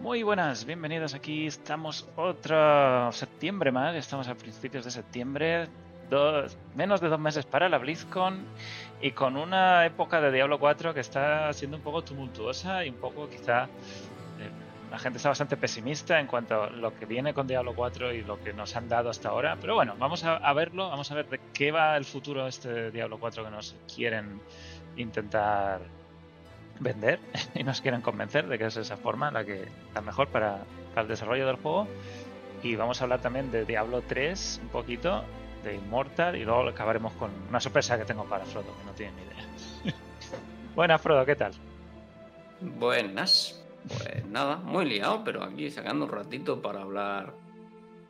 Muy buenas, bienvenidos aquí. Estamos otro septiembre más, estamos a principios de septiembre, dos, menos de dos meses para la BlizzCon y con una época de Diablo 4 que está siendo un poco tumultuosa y un poco quizá eh, la gente está bastante pesimista en cuanto a lo que viene con Diablo 4 y lo que nos han dado hasta ahora. Pero bueno, vamos a, verlo, vamos a ver de qué va el futuro este Diablo 4 que nos quieren intentar vender y nos quieren convencer de que es esa forma la que la mejor para, para el desarrollo del juego. Y vamos a hablar también de Diablo 3 un poquito, de Immortal y luego acabaremos con una sorpresa que tengo para Frodo, que no tiene ni idea. Buenas, Frodo, ¿qué tal? Buenas. Pues nada, muy liado, pero aquí sacando un ratito para hablar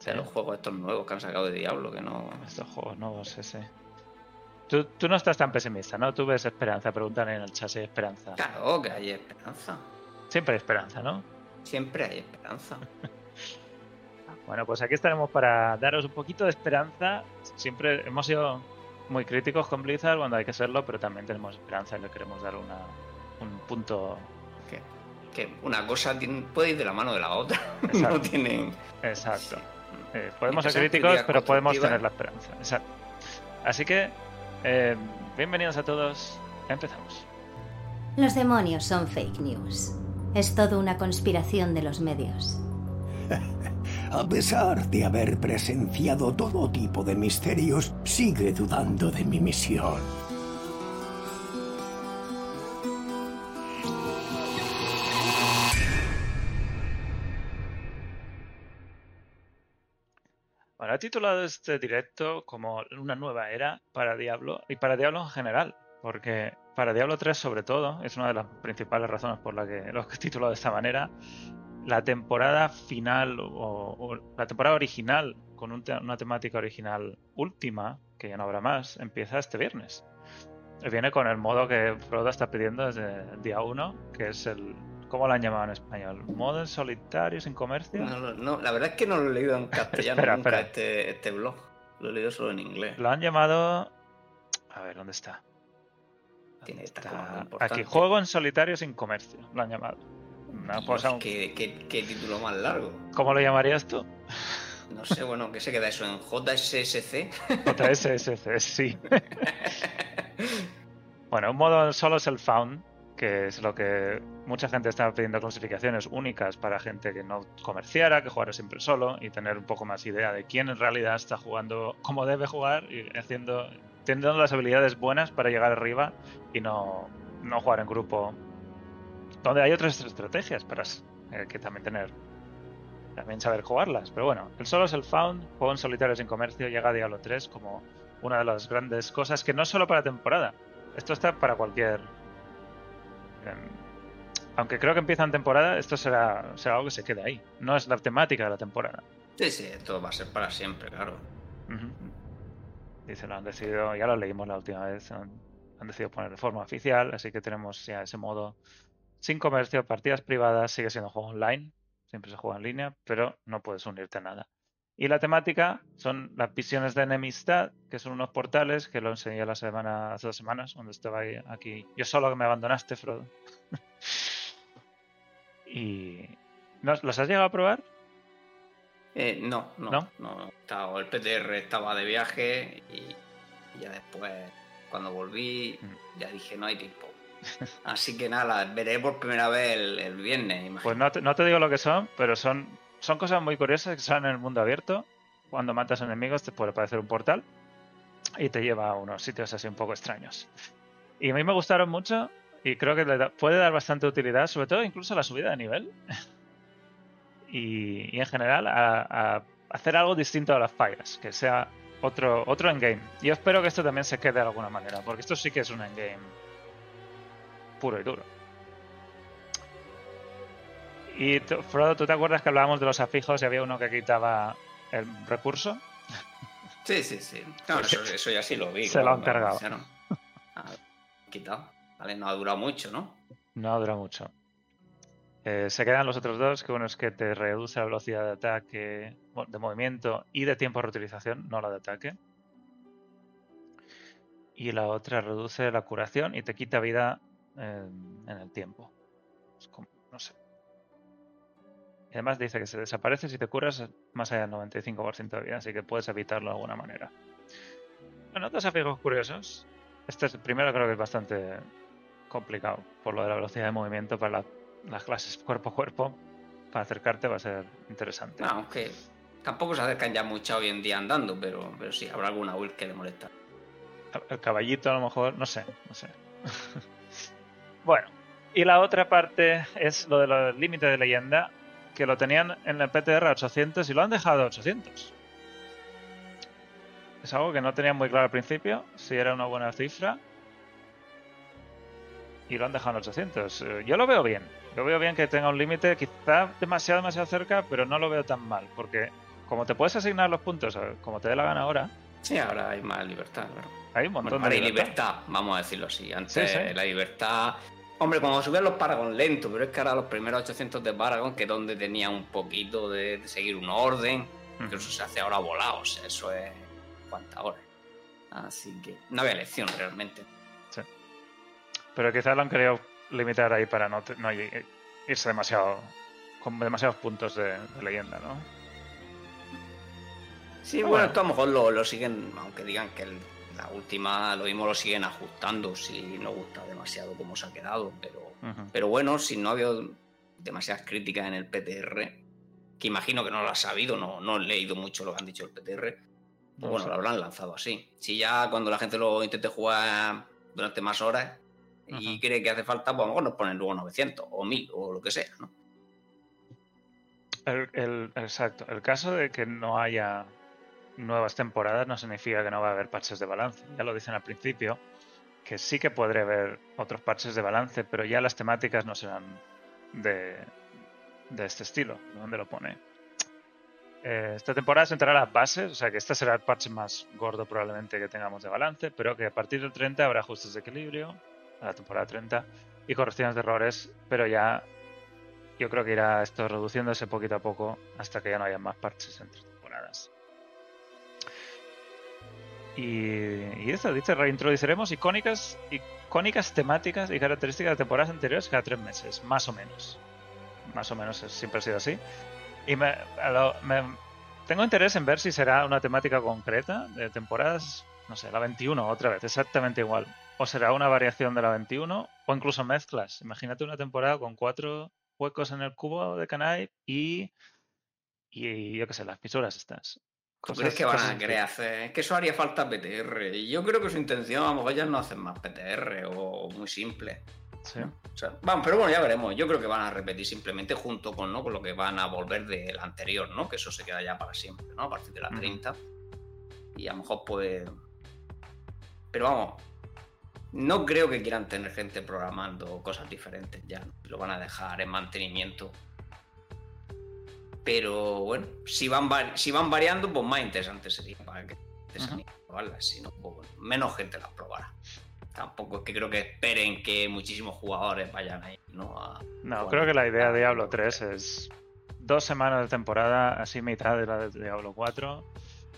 de los juegos estos nuevos que han sacado de Diablo, que no... Estos juegos nuevos, ese. Tú, tú no estás tan pesimista, ¿no? Tú ves esperanza, preguntan en el chat si hay esperanza. Claro que hay esperanza. Siempre hay esperanza, ¿no? Siempre hay esperanza. Bueno, pues aquí estaremos para daros un poquito de esperanza. Siempre hemos sido muy críticos con Blizzard cuando hay que serlo, pero también tenemos esperanza y le queremos dar una, un punto. que, que una cosa tiene- puede ir de la mano de la otra. Exacto. no tienen... Exacto. Sí. Eh, podemos ser críticos, pero podemos tener la esperanza. Exacto. Así que, eh, bienvenidos a todos. Empezamos. Los demonios son fake news. Es todo una conspiración de los medios. A pesar de haber presenciado todo tipo de misterios, sigue dudando de mi misión. He titulado este directo como una nueva era para Diablo y para Diablo en general, porque para Diablo 3 sobre todo, es una de las principales razones por las que lo he titulado de esta manera, la temporada final o, la temporada original con una temática original última, que ya no habrá más, empieza este viernes. Viene con el modo que Frodo está pidiendo desde el día 1, que es el... ¿Cómo lo han llamado en español? ¿Modo en solitario sin comercio? No, no, no, la verdad es que no lo he leído en castellano Espera, nunca espera. Este, este blog. Lo he leído solo en inglés. Lo han llamado. A ver, ¿dónde está? Tiene ¿Dónde esta. Aquí, juego en solitario sin comercio. Lo han llamado. Una Dios, cosa. ¿qué, qué, qué título más largo. ¿Cómo lo llamarías tú? No sé, bueno, ¿qué se queda eso en JSSC? JSSC, sí. bueno, un modo solo es el found, que es lo que mucha gente está pidiendo clasificaciones únicas para gente que no comerciara, que jugara siempre solo y tener un poco más idea de quién en realidad está jugando, cómo debe jugar y haciendo, teniendo las habilidades buenas para llegar arriba y no, no jugar en grupo. Donde hay otras estrategias para eh, que también tener también saber jugarlas. Pero bueno, el solo es el found, juego en solitario sin comercio, llega a Diablo 3 como una de las grandes cosas que no solo para temporada. Esto está para cualquier. Em, aunque creo que empieza en temporada, esto será, será algo que se quede ahí. No es la temática de la temporada. Sí, sí, esto va a ser para siempre, claro. Dice, lo han decidido, ya lo leímos la última vez, han, han decidido poner de forma oficial, así que tenemos ya ese modo sin comercio, partidas privadas, sigue siendo juego online, siempre se juega en línea, pero no puedes unirte a nada. Y la temática son las visiones de enemistad, que son unos portales que lo enseñé la semana, hace dos semanas, cuando estaba aquí. Yo solo que me abandonaste, Frodo. y. ¿no- ¿Los has llegado a probar? Eh, no, no, ¿No? no. Estaba- el PTR estaba de viaje y ya después, cuando volví, Mm. ya dije, no hay tiempo. Así que nada, veré por primera vez el, el viernes, imagino. Pues no te, no te digo lo que son, pero son, son cosas muy curiosas que salen en el mundo abierto. Cuando matas enemigos te puede aparecer un portal y te lleva a unos sitios así un poco extraños. Y a mí me gustaron mucho y creo que le da- puede dar bastante utilidad, sobre todo incluso a la subida de nivel. y, y en general a, a hacer algo distinto a las fallas, que sea otro, otro endgame. Yo espero que esto también se quede de alguna manera, porque esto sí que es un endgame puro y duro. Y Frodo, ¿tú te acuerdas que hablábamos de los afijos y había uno que quitaba el recurso? Sí, sí, sí. No, eso, eso ya sí lo vi. Se lo han cargado. Ah, quitado. Vale, no ha durado mucho, ¿no? No dura mucho. Eh, se quedan los otros dos, que uno es que te reduce la velocidad de ataque, de movimiento y de tiempo de reutilización, no la de ataque. Y la otra reduce la curación y te quita vida en, en el tiempo. Es como- no sé. Además dice que se desaparece si te curas más allá del 95% de vida, así que puedes evitarlo de alguna manera. Bueno, otros desafíos curiosos. Este es, primero creo que es bastante complicado por lo de la velocidad de movimiento para las clases cuerpo a cuerpo. Para acercarte va a ser interesante. No, aunque tampoco se acercan ya mucho hoy en día andando, pero, pero sí, habrá alguna build que le molesta. El caballito a lo mejor, no sé, no sé. bueno, y la otra parte es lo de los límites de leyenda, que lo tenían en el PTR a 800 y lo han dejado a 800. Es algo que no tenía muy claro al principio, si era una buena cifra. Y lo han dejado en 800. Eh, yo lo veo bien. Yo veo bien que tenga un límite, quizá demasiado, demasiado cerca, pero no lo veo tan mal. Porque como te puedes asignar los puntos como te dé la gana ahora. Sí, ahora hay más libertad, claro. Hay un montón de libertad. libertad. vamos a decirlo así. Antes la libertad. Hombre, como subían los Paragon lento, pero es que ahora los primeros 800 de Paragon, que es donde tenía un poquito de, seguir un orden, incluso se hace ahora volados. Eso es cuántas horas. Así que no había elección realmente. Sí. Pero quizás lo han querido limitar ahí para no, no irse demasiado con demasiados puntos de, leyenda, ¿no? Sí, bueno, esto a lo mejor lo, siguen, aunque digan que la última lo mismo lo siguen ajustando si no gusta demasiado cómo se ha quedado, pero, pero bueno, si no ha habido demasiadas críticas en el PTR, que imagino que no lo ha sabido, no, no he leído mucho lo que han dicho el PTR, pues bueno, lo habrán lanzado así. Si ya cuando la gente lo intente jugar durante más horas y cree que hace falta, pues a lo mejor nos ponen luego 900 o 1000 o lo que sea, ¿no? El, exacto. El caso de que no haya nuevas temporadas no significa que no va a haber parches de balance. Ya lo dicen al principio, que sí que podré ver otros parches de balance, pero ya las temáticas no serán de, de este estilo, ¿dónde lo pone? Eh, esta temporada se entrará las bases, o sea que este será el parche más gordo probablemente que tengamos de balance, pero que a partir del 30 habrá ajustes de equilibrio, a la temporada 30, y correcciones de errores, pero ya yo creo que irá esto reduciéndose poquito a poco hasta que ya no haya más parches entre Y, eso, dice, reintroduciremos icónicas, icónicas temáticas y características de temporadas anteriores cada tres meses, más o menos. Más o menos siempre ha sido así. Y me, tengo interés en ver si será una temática concreta de temporadas, no sé, la 21 otra vez, exactamente igual. O será una variación de la 21 o incluso mezclas. Imagínate una temporada con cuatro huecos en el cubo de Kanai y, y yo qué sé, las fisuras estas. ¿Tú crees que van a querer hacer? Es que eso haría falta PTR. Y yo creo que su intención, a lo mejor ya no hacen más PTR o muy simple. Sí. vamos, pero bueno, ya veremos. Yo creo que van a repetir simplemente junto con, ¿no? con lo que van a volver del anterior, ¿no? Que eso se queda ya para siempre, ¿no? A partir de la 30. Y a lo mejor puede. Pero vamos, no creo que quieran tener gente programando cosas diferentes ya. Lo van a dejar en mantenimiento. Pero bueno, si van, si van variando, pues más interesante sería para que te Si no, pues menos gente las probará tampoco es que creo que esperen que muchísimos jugadores vayan ahí, ¿no? no, creo que la idea de Diablo 3 es dos semanas de temporada, así mitad de la de Diablo 4,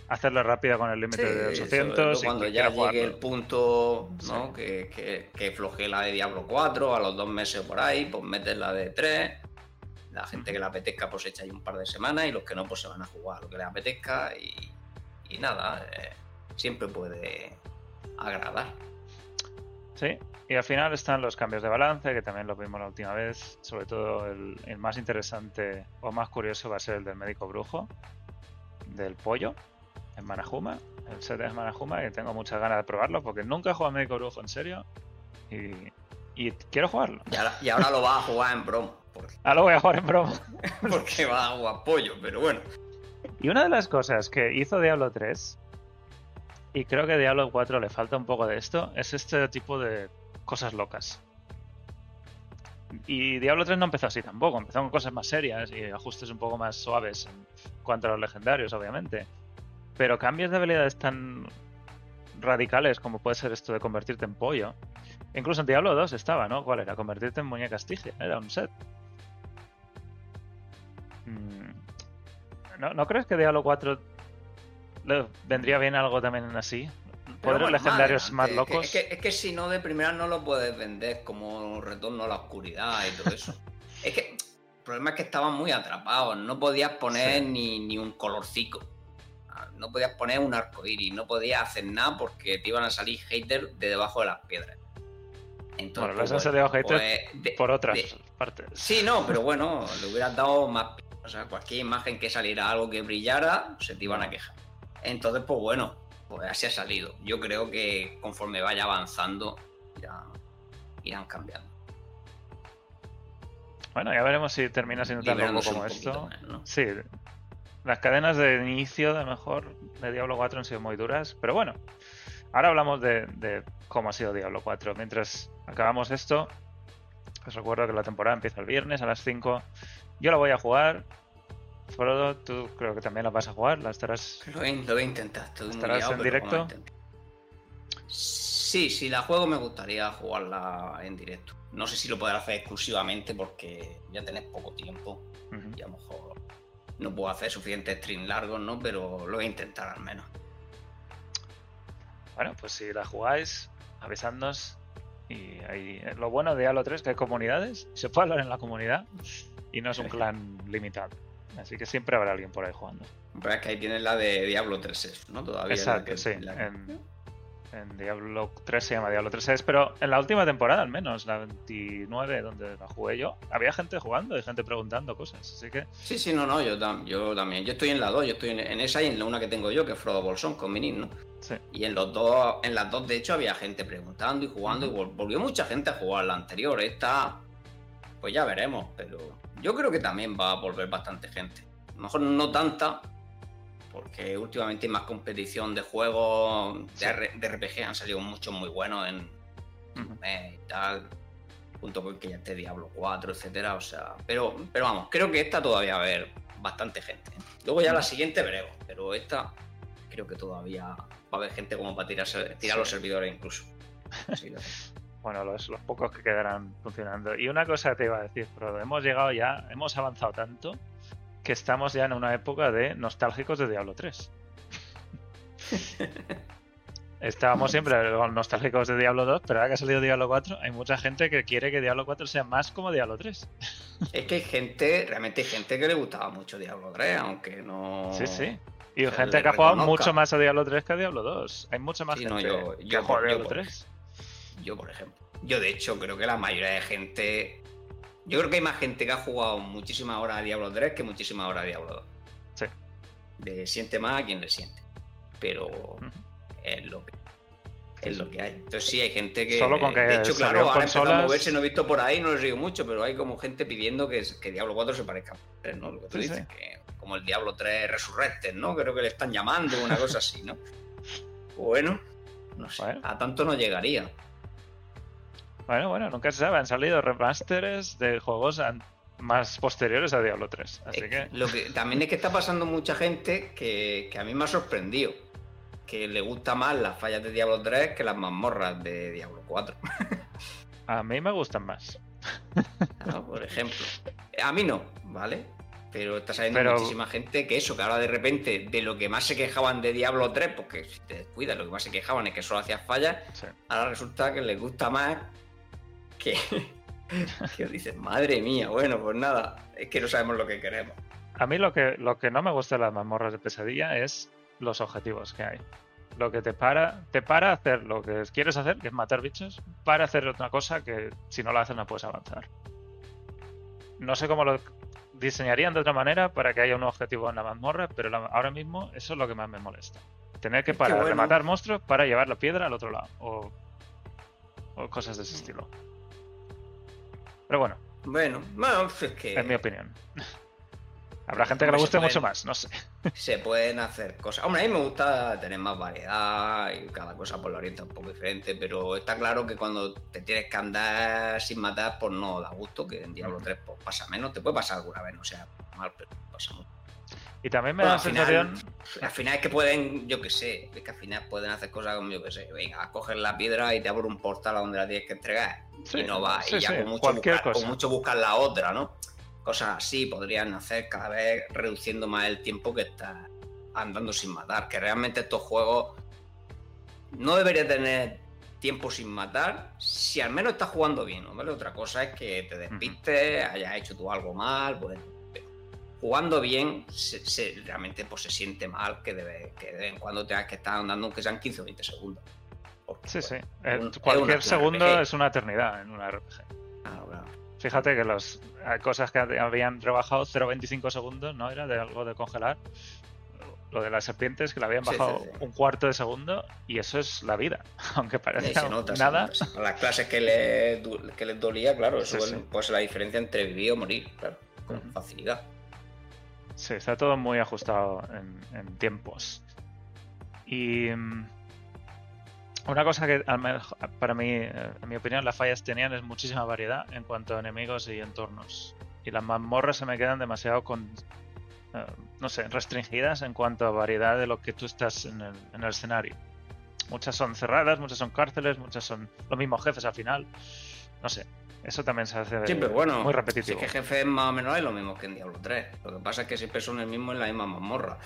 hacerlo rápida con el límite de 800. cuando ya llegue el punto ¿no? que, que, floje la de Diablo 4, a los dos meses por ahí, pues metes la de 3. La gente que le apetezca pues echa ahí un par de semanas y los que no pues se van a jugar lo que les apetezca y, y nada, eh, siempre puede agradar. Sí, y al final están los cambios de balance, que también lo vimos la última vez. Sobre todo el, más interesante o más curioso va a ser el del médico brujo, del pollo, en Manajuma, el set de Manajuma, que tengo muchas ganas de probarlo porque nunca he jugado médico brujo en serio y, quiero jugarlo. Y ahora, lo vas a jugar en promo. Lo voy a jugar en promo. porque va a jugar pollo, pero bueno. Y una de las cosas que hizo Diablo 3 y creo que Diablo 4 le falta un poco de esto, es este tipo de cosas locas. Y Diablo 3 no empezó así tampoco, empezó con cosas más serias y ajustes un poco más suaves en cuanto a los legendarios, obviamente. Pero cambios de habilidades tan radicales como puede ser esto de convertirte en pollo. Incluso en Diablo 2 estaba, ¿no? ¿Cuál era? Convertirte en muñeca estigia, era un set. Mm. ¿No, ¿No crees que Diablo 4 vendría bien algo también así. Poderes legendarios más locos. Es que, si no, de primera no lo puedes vender como retorno a la oscuridad y todo eso. es que problema es que estaban muy atrapados. No podías poner ni, ni, un colorcico. No podías poner un arco iris. No podías hacer nada porque te iban a salir haters de debajo de las piedras. Entonces, bueno, les han salido haters pues, por otras partes. Sí, no, pero bueno, le hubieras dado más. O sea, cualquier imagen que saliera algo que brillara, se te iban a quejar. Entonces, pues bueno, pues así ha salido. Yo creo que conforme vaya avanzando, ya irán cambiando. Bueno, ya veremos si termina siendo tan loco como esto. Sí, las cadenas de inicio, de mejor, de Diablo 4 han sido muy duras, pero bueno, ahora hablamos de, cómo ha sido Diablo 4. Mientras acabamos esto, os recuerdo que la temporada empieza el viernes a las 5. Yo la voy a jugar. Frodo, tú creo que también la vas a jugar, la estarás. Lo voy, a intentar, ¿Estarás en directo? Sí, si la juego me gustaría jugarla en directo. No sé si lo podré hacer exclusivamente porque ya tenés poco tiempo y a lo mejor no puedo hacer suficientes streams largos, ¿no? Pero lo voy a intentar al menos. Bueno, pues si la jugáis, avisadnos. Y ahí, lo bueno de Halo 3 es que hay comunidades, se puede hablar en la comunidad y no es un clan limitado. Así que siempre habrá alguien por ahí jugando. Pero es que ahí tienes la de Diablo 3, ¿no? Todavía. Exacto, sí en Diablo 3 se llama Diablo 3 pero en la última temporada al menos, la 29 donde la jugué yo, había gente jugando y gente preguntando cosas, así que... Sí, sí, no, no, yo, yo también, yo estoy en la 2, yo estoy en, esa y en la una que tengo yo, que es Frodo Bolsón con Minin, ¿no? Sí. Y en los dos, en las dos de hecho había gente preguntando y jugando y volvió mucha gente a jugar la anterior, esta pues ya veremos, pero yo creo que también va a volver bastante gente. A lo mejor no tanta, porque últimamente hay más competición de juegos de, RPG, han salido muchos muy buenos en y tal, junto con que ya esté Diablo 4, etcétera, o sea, pero, pero vamos, creo que esta todavía va a haber bastante gente. Luego ya la siguiente veremos, pero esta creo que todavía va a haber gente como para tirar, tirar los servidores incluso. bueno, los, los, pocos que quedarán funcionando. Y una cosa te iba a decir, pero hemos llegado ya, hemos avanzado tanto que estamos ya en una época de nostálgicos de Diablo 3. Estábamos siempre nostálgicos de Diablo 2, pero ahora que ha salido Diablo 4, hay mucha gente que quiere que Diablo 4 sea más como Diablo 3. Es que hay gente, realmente hay gente que le gustaba mucho Diablo 3, aunque no. Sí, sí. Y gente que ha jugado mucho más a Diablo 3 que a Diablo 2. Hay mucha más gente yo, que ha jugado a Diablo 3. Yo, por ejemplo. Yo, de hecho, creo que la mayoría de gente yo creo que hay más gente que ha jugado muchísimas horas a Diablo 3 que muchísimas horas a Diablo 2. Sí. Le siente más a quien le siente. Pero es lo que es lo que hay. Entonces sí hay gente que. Solo con que de hecho, claro, ahora empezado a moverse, no he visto por ahí, no les río mucho, pero hay como gente pidiendo que, que Diablo 4 se parezca a 3, ¿no? Lo que tú dices, que como el Diablo 3 Resurrected, ¿no? Creo que le están llamando, una cosa así, ¿no? Bueno, no sé. A tanto no llegaría. Bueno, bueno, nunca se sabe. Han salido remasters de juegos más posteriores a Diablo 3. Así que... Lo que también es que está pasando mucha gente que, a mí me ha sorprendido. Que le gusta más las fallas de Diablo 3 que las mazmorras de Diablo 4. a mí me gustan más. Ah, por ejemplo. A mí no, ¿vale? Pero está saliendo muchísima gente que eso, que ahora de repente de lo que más se quejaban de Diablo 3, porque si te descuidas, lo que más se quejaban es que solo hacías fallas, ahora resulta que les gusta más que, que dices, madre mía, bueno, pues nada, es que no sabemos lo que queremos. A mí lo que, lo que no me gusta de las mazmorras de pesadilla es los objetivos que hay. Lo que te para, te para hacer lo que quieres hacer, que es matar bichos, para hacer otra cosa que si no lo haces no puedes avanzar. No sé cómo lo diseñarían de otra manera para que haya un objetivo en la mazmorra, pero ahora mismo eso es lo que más me molesta. Tener que parar de matar monstruos para llevar la piedra al otro lado. O, o cosas de ese estilo. Pero bueno. Bueno, bueno, es que. Es mi opinión. Habrá gente que le guste mucho más, no sé. Se pueden hacer cosas. Hombre, a mí me gusta tener más variedad y cada cosa por la orienta un poco diferente, pero está claro que cuando te tienes que andar sin matar, pues no da gusto, que en Diablo 3 pues, pasa menos. Te puede pasar alguna vez, no sea mal, pero pasa mucho. Y también me da la sensación. al final es que pueden, yo qué sé, es que al final pueden hacer cosas como yo que sé, venga, coger la piedra y te abre un portal a donde la tienes que entregar. y no va, y ya con, mucho buscar, con mucho buscar la otra, ¿no? Cosas así podrían hacer cada vez reduciendo más el tiempo que estás andando sin matar. Que realmente estos juegos no deberían tener tiempo sin matar si al menos estás jugando bien, ¿no? ¿vale? Otra cosa es que te despistes, hayas hecho tú algo mal, pues jugando bien, se, realmente pues, se siente mal que, debe, que de vez en cuando tengas que estar andando aunque sean 15 o 20 segundos. sí, sí. cualquier segundo es una eternidad en una RPG. Fíjate que las cosas que habían rebajado 0,25 segundos, ¿no? Era de algo de congelar. Lo de las serpientes, que le habían bajado un cuarto de segundo, y eso es la vida. Aunque parezca nada. las clases que, le, que les dolía, claro, eso es pues, la diferencia entre vivir o morir, claro, con facilidad. Sí, está todo muy ajustado en, tiempos. Y mm, una cosa que para mí, eh, en mi opinión, las fallas tenían es muchísima variedad en cuanto a enemigos y entornos. Y las mazmorras se me quedan demasiado con, eh, no sé, restringidas en cuanto a variedad de lo que tú estás en el, en el escenario. Muchas son cerradas, muchas son cárceles, muchas son los mismos jefes al final. No sé, eso también se hace siempre, bueno, muy repetitivo. Es que jefe más o menos es lo mismo que en Diablo 3. Lo que pasa es que siempre son el mismo en la misma mazmorra.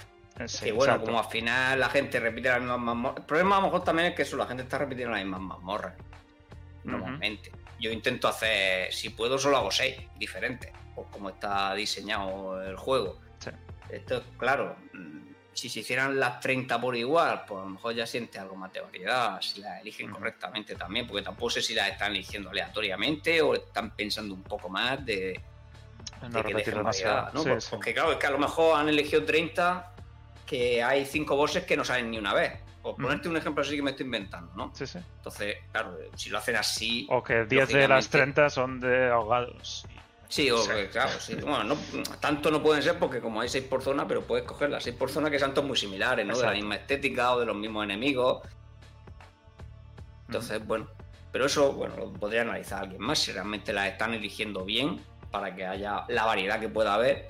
y bueno, como al final la gente repite las mismas mazmorras. El problema a lo mejor también es que eso, la gente está repitiendo las mismas mazmorras. Normalmente. Yo intento hacer, si puedo, solo hago 6 diferentes. Por como está diseñado el juego. Esto, claro, si se hicieran las 30 por igual, pues a lo mejor ya siente algo más de variedad, si las eligen correctamente también, porque tampoco sé si las están eligiendo aleatoriamente o están pensando un poco más de, no que dejen variedad, ¿no? porque claro, es que a lo mejor han elegido 30 que hay 5 bosses que no salen ni una vez. Por ponerte un ejemplo así que me estoy inventando, ¿no? Sí, sí. Entonces, claro, si lo hacen así... O que 10 de las 30 son de ahogados. Sí, o, claro, sí. Bueno, no, tanto no pueden ser porque como hay seis por zona, pero puedes coger las seis por zona que son todos muy similares, ¿no? De la misma estética o de los mismos enemigos. Entonces, bueno, pero eso, bueno, lo podría analizar alguien más si realmente las están eligiendo bien para que haya la variedad que pueda haber.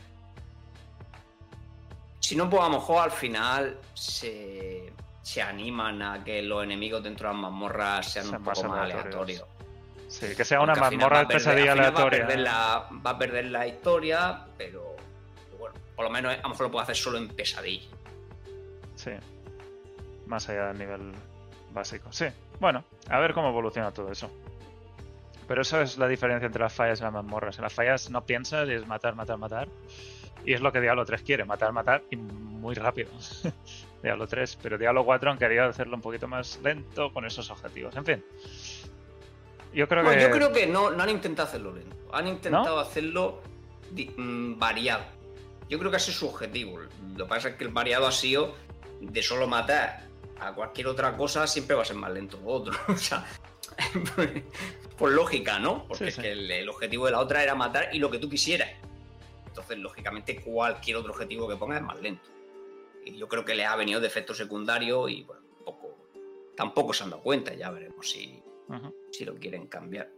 Si no, pues a lo mejor al final se, se animan a que los enemigos dentro de las mazmorras sean, un poco más aleatorios. Sí, que sea una mazmorra de pesadilla aleatoria. Va a, perder la, historia, pero, bueno, por lo menos a lo mejor lo puede hacer solo en pesadilla. Sí. Más allá del nivel básico. Sí. Bueno, a ver cómo evoluciona todo eso. Pero eso es la diferencia entre las fallas y las mazmorras. En las fallas no piensas y es matar, matar, matar. Y es lo que Diablo 3 quiere, matar, matar y muy rápido. Diablo 3, pero Diablo 4 han querido hacerlo un poquito más lento con esos objetivos. En fin, yo creo que. Yo creo que no, no han intentado hacerlo lento. Han intentado hacerlo mm, variado. Yo creo que ese es su objetivo. Lo que pasa es que el variado ha sido de solo matar a cualquier otra cosa, siempre va a ser más lento que otro. o sea, por lógica, ¿no? Porque es que el, objetivo de la otra era matar y lo que tú quisieras. Entonces, lógicamente, cualquier otro objetivo que pongas es más lento. Y yo creo que le ha venido de efecto secundario y, bueno, poco, tampoco se han dado cuenta. Ya veremos si, si lo quieren cambiar.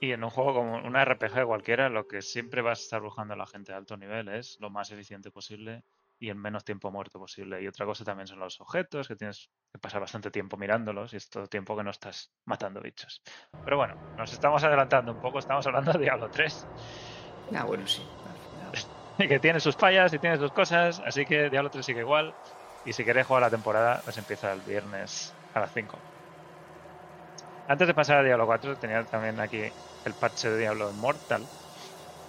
Y en un juego como una RPG cualquiera, lo que siempre vas a estar buscando a la gente de alto nivel es lo más eficiente posible y en menos tiempo muerto posible. Y otra cosa también son los objetos, que tienes que pasar bastante tiempo mirándolos y es todo tiempo que no estás matando bichos. Pero bueno, nos estamos adelantando un poco, estamos hablando de Diablo 3. Ah, bueno, sí. y que tiene sus fallas y tiene sus cosas, así que Diablo 3 sigue igual. Y si queréis jugar la temporada, pues empieza el viernes a las 5. Antes de pasar a Diablo 4, tenía también aquí el parche de Diablo Immortal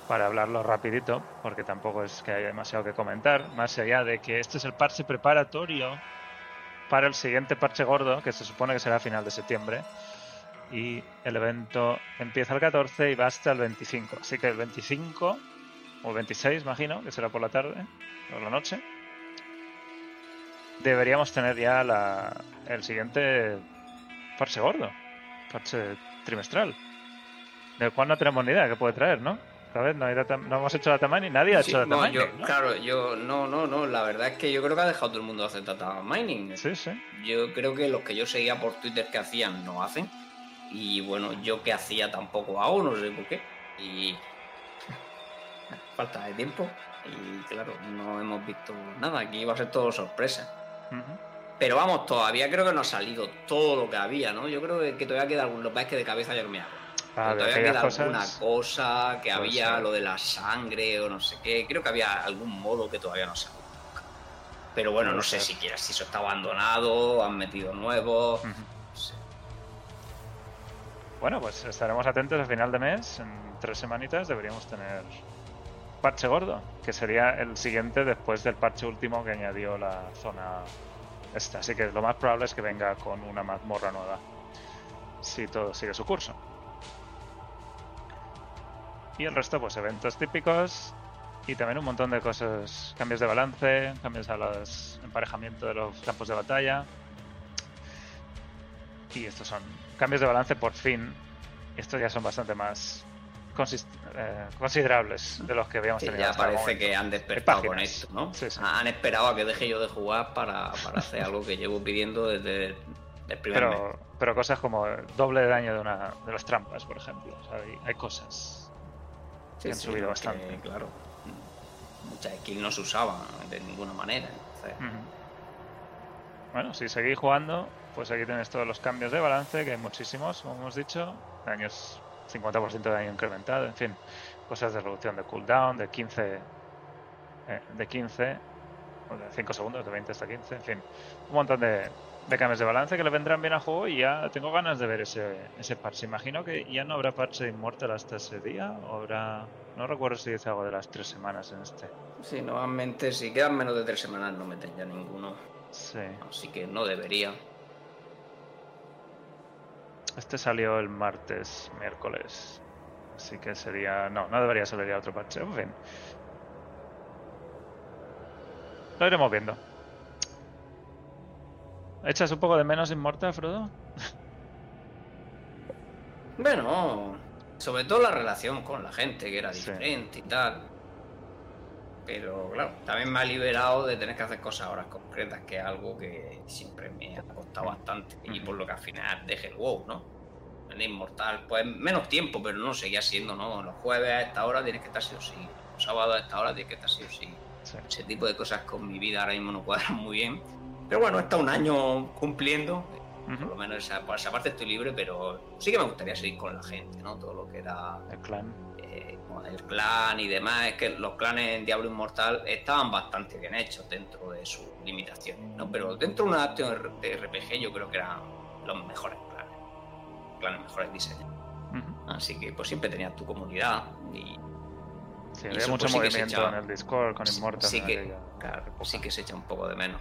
para hablarlo rapidito, porque tampoco es que haya demasiado que comentar, más allá de que este es el parche preparatorio para el siguiente parche gordo, que se supone que será a final de septiembre, y el evento empieza el 14 y va hasta el 25. Así que el 25 o 26, imagino, que será por la tarde, por la noche, deberíamos tener ya la, el siguiente parche gordo parche trimestral, del cual no tenemos ni idea que puede traer, ¿no? ¿Sabes? No, no hemos hecho data mining, nadie ha hecho data mining. Claro, yo no, no, no. La verdad es que yo creo que ha dejado todo el mundo hacer data mining. Sí, sí. Yo creo que los que yo seguía por Twitter que hacían no hacen. Y bueno, yo que hacía tampoco hago, no sé por qué. Y falta de tiempo. Y claro, no hemos visto nada. Aquí va a ser todo sorpresa. Pero vamos, todavía creo que no ha salido todo lo que había, ¿no? Yo creo que, todavía queda algún. Lo que es que de cabeza yo no me hago. todavía queda alguna cosa que había, lo de la sangre o no sé qué. Creo que había algún modo que todavía no salió. Pero bueno, no sé siquiera si eso está abandonado, han metido nuevos. bueno, pues estaremos atentos a final de mes. En tres semanitas deberíamos tener parche gordo, que sería el siguiente después del parche último que añadió la zona Así que lo más probable es que venga con una mazmorra nueva. Si todo sigue su curso. Y el resto, pues eventos típicos. Y también un montón de cosas. Cambios de balance, cambios a los emparejamiento de los campos de batalla. Y estos son cambios de balance por fin. Estos ya son bastante más eh, considerables de los que habíamos tenido. Ya parece que han despertado con esto, ¿no? Han esperado a que deje yo de jugar para, hacer algo que llevo pidiendo desde el primer pero, Pero cosas como doble de daño de, una, de las trampas, por ejemplo. hay, cosas que han subido bastante. claro. Muchas skills no se usaban de ninguna manera. Bueno, si seguís jugando, pues aquí tenéis todos los cambios de balance, que hay muchísimos, como hemos dicho. Daños 50% de daño incrementado, en fin, cosas de reducción de cooldown, de 15, eh, de 15, o de 5 segundos, de 20 hasta 15, en fin, un montón de, de cambios de balance que le vendrán bien al juego y ya tengo ganas de ver ese, ese parche. Imagino que ya no habrá parche inmortal hasta ese día, o habrá... No recuerdo si dice algo de las tres semanas en este. Sí, normalmente si quedan menos de tres semanas no meten ya ninguno. Sí. Así que no debería. Este salió el martes, miércoles. Así que sería. No, no debería salir ya otro parche. En fin. Lo iremos viendo. ¿Echas un poco de menos Inmortal, Frodo? bueno, sobre todo la relación con la gente, que era diferente y tal. Pero claro, también me ha liberado de tener que hacer cosas ahora concretas, que es algo que siempre me ha costado bastante. Y por lo que al final dejé el WoW, ¿no? El Inmortal, pues menos tiempo, pero no seguía siendo, ¿no? Los jueves a esta hora tienes que estar sí o sí. Los sábados a esta hora tienes que estar sí o sí. Ese tipo de cosas con mi vida ahora mismo no cuadran muy bien. Pero bueno, está un año cumpliendo. Por lo menos esa, por esa parte estoy libre, pero sí que me gustaría seguir con la gente, ¿no? Todo lo que era. El clan el clan y demás, es que los clanes en Diablo Inmortal estaban bastante bien hechos dentro de sus limitaciones, ¿no? Pero dentro de una adaptación de RPG yo creo que eran los mejores clanes, clanes mejores diseños. Así que pues siempre tenías tu comunidad y... Sí, había mucho pues, movimiento en el Discord con Immortal. Sí que, sí que se echa un poco de menos.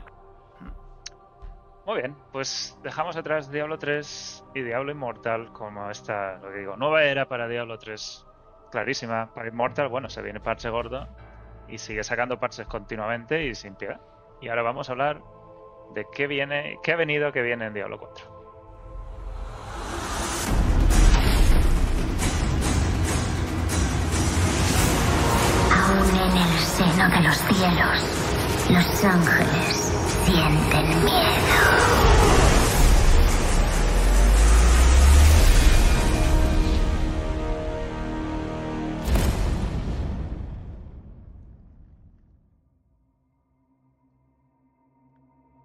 Muy bien, pues dejamos atrás Diablo 3 y Diablo Inmortal como esta, lo digo, nueva era para Diablo 3 clarísima. Para Immortal, bueno, se viene parche gordo y sigue sacando parches continuamente y sin piedad. Y ahora vamos a hablar de qué viene, qué ha venido que viene en Diablo 4. Aún en el seno de los cielos, los ángeles sienten miedo.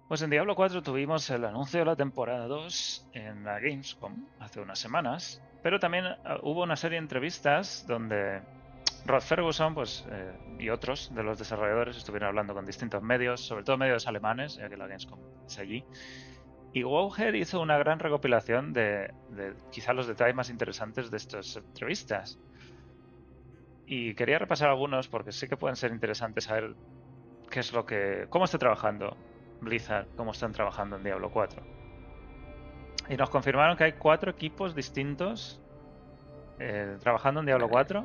Pues en Diablo 4 tuvimos el anuncio de la temporada 2 en la Gamescom hace unas semanas, pero también ah, hubo una serie de entrevistas donde Rod Ferguson pues, eh, y otros de los desarrolladores estuvieron hablando con distintos medios, sobre todo medios alemanes, ya que la Gamescom es allí. Y Wowhead hizo una gran recopilación de, de quizá los detalles más interesantes de estas entrevistas. Y quería repasar algunos porque sí que pueden ser interesantes saber qué es lo que. cómo está trabajando Blizzard cómo están trabajando en Diablo 4. Y nos confirmaron que hay cuatro equipos distintos eh, trabajando en Diablo 4.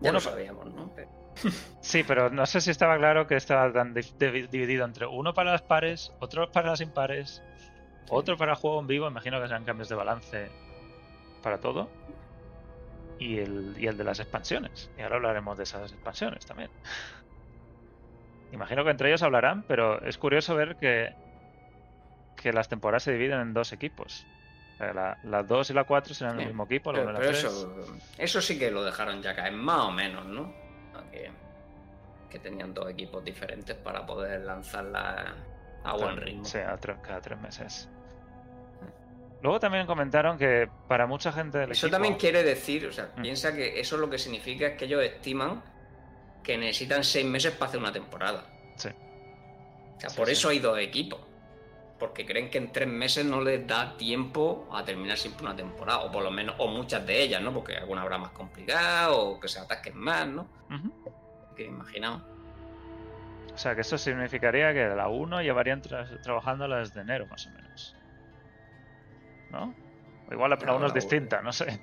Ya lo sabíamos, ¿no? Sí, pero no sé si estaba claro que estaba tan dividido entre uno para las pares, otro para las impares, otro para el juego en vivo, imagino que sean cambios de balance para todo, y el, y el de las expansiones. Y ahora hablaremos de esas expansiones también. Imagino que entre ellos hablarán, pero es curioso ver que, que las temporadas se dividen en dos equipos. La, 2 y la 4 serán el mismo equipo. pero, eso, eso sí que lo dejaron ya caer, más o menos, ¿no? Que, que tenían dos equipos diferentes para poder lanzarla a buen ritmo. Sí, cada tres meses. Luego también comentaron que para mucha gente del Eso también quiere decir, o sea, mm. piensa que eso lo que significa es que ellos estiman que necesitan seis meses para hacer una temporada. Sí. O sea, por eso hay dos equipos. porque creen que en tres meses no les da tiempo a terminar siempre una temporada, o por lo menos, o muchas de ellas, ¿no? Porque alguna habrá más complicada o que se ataquen más, ¿no? Que imaginaos. O sea, que eso significaría que de la 1 llevarían trabajando desde enero, más o menos. ¿No? O igual la, 1 es distinta, no sé.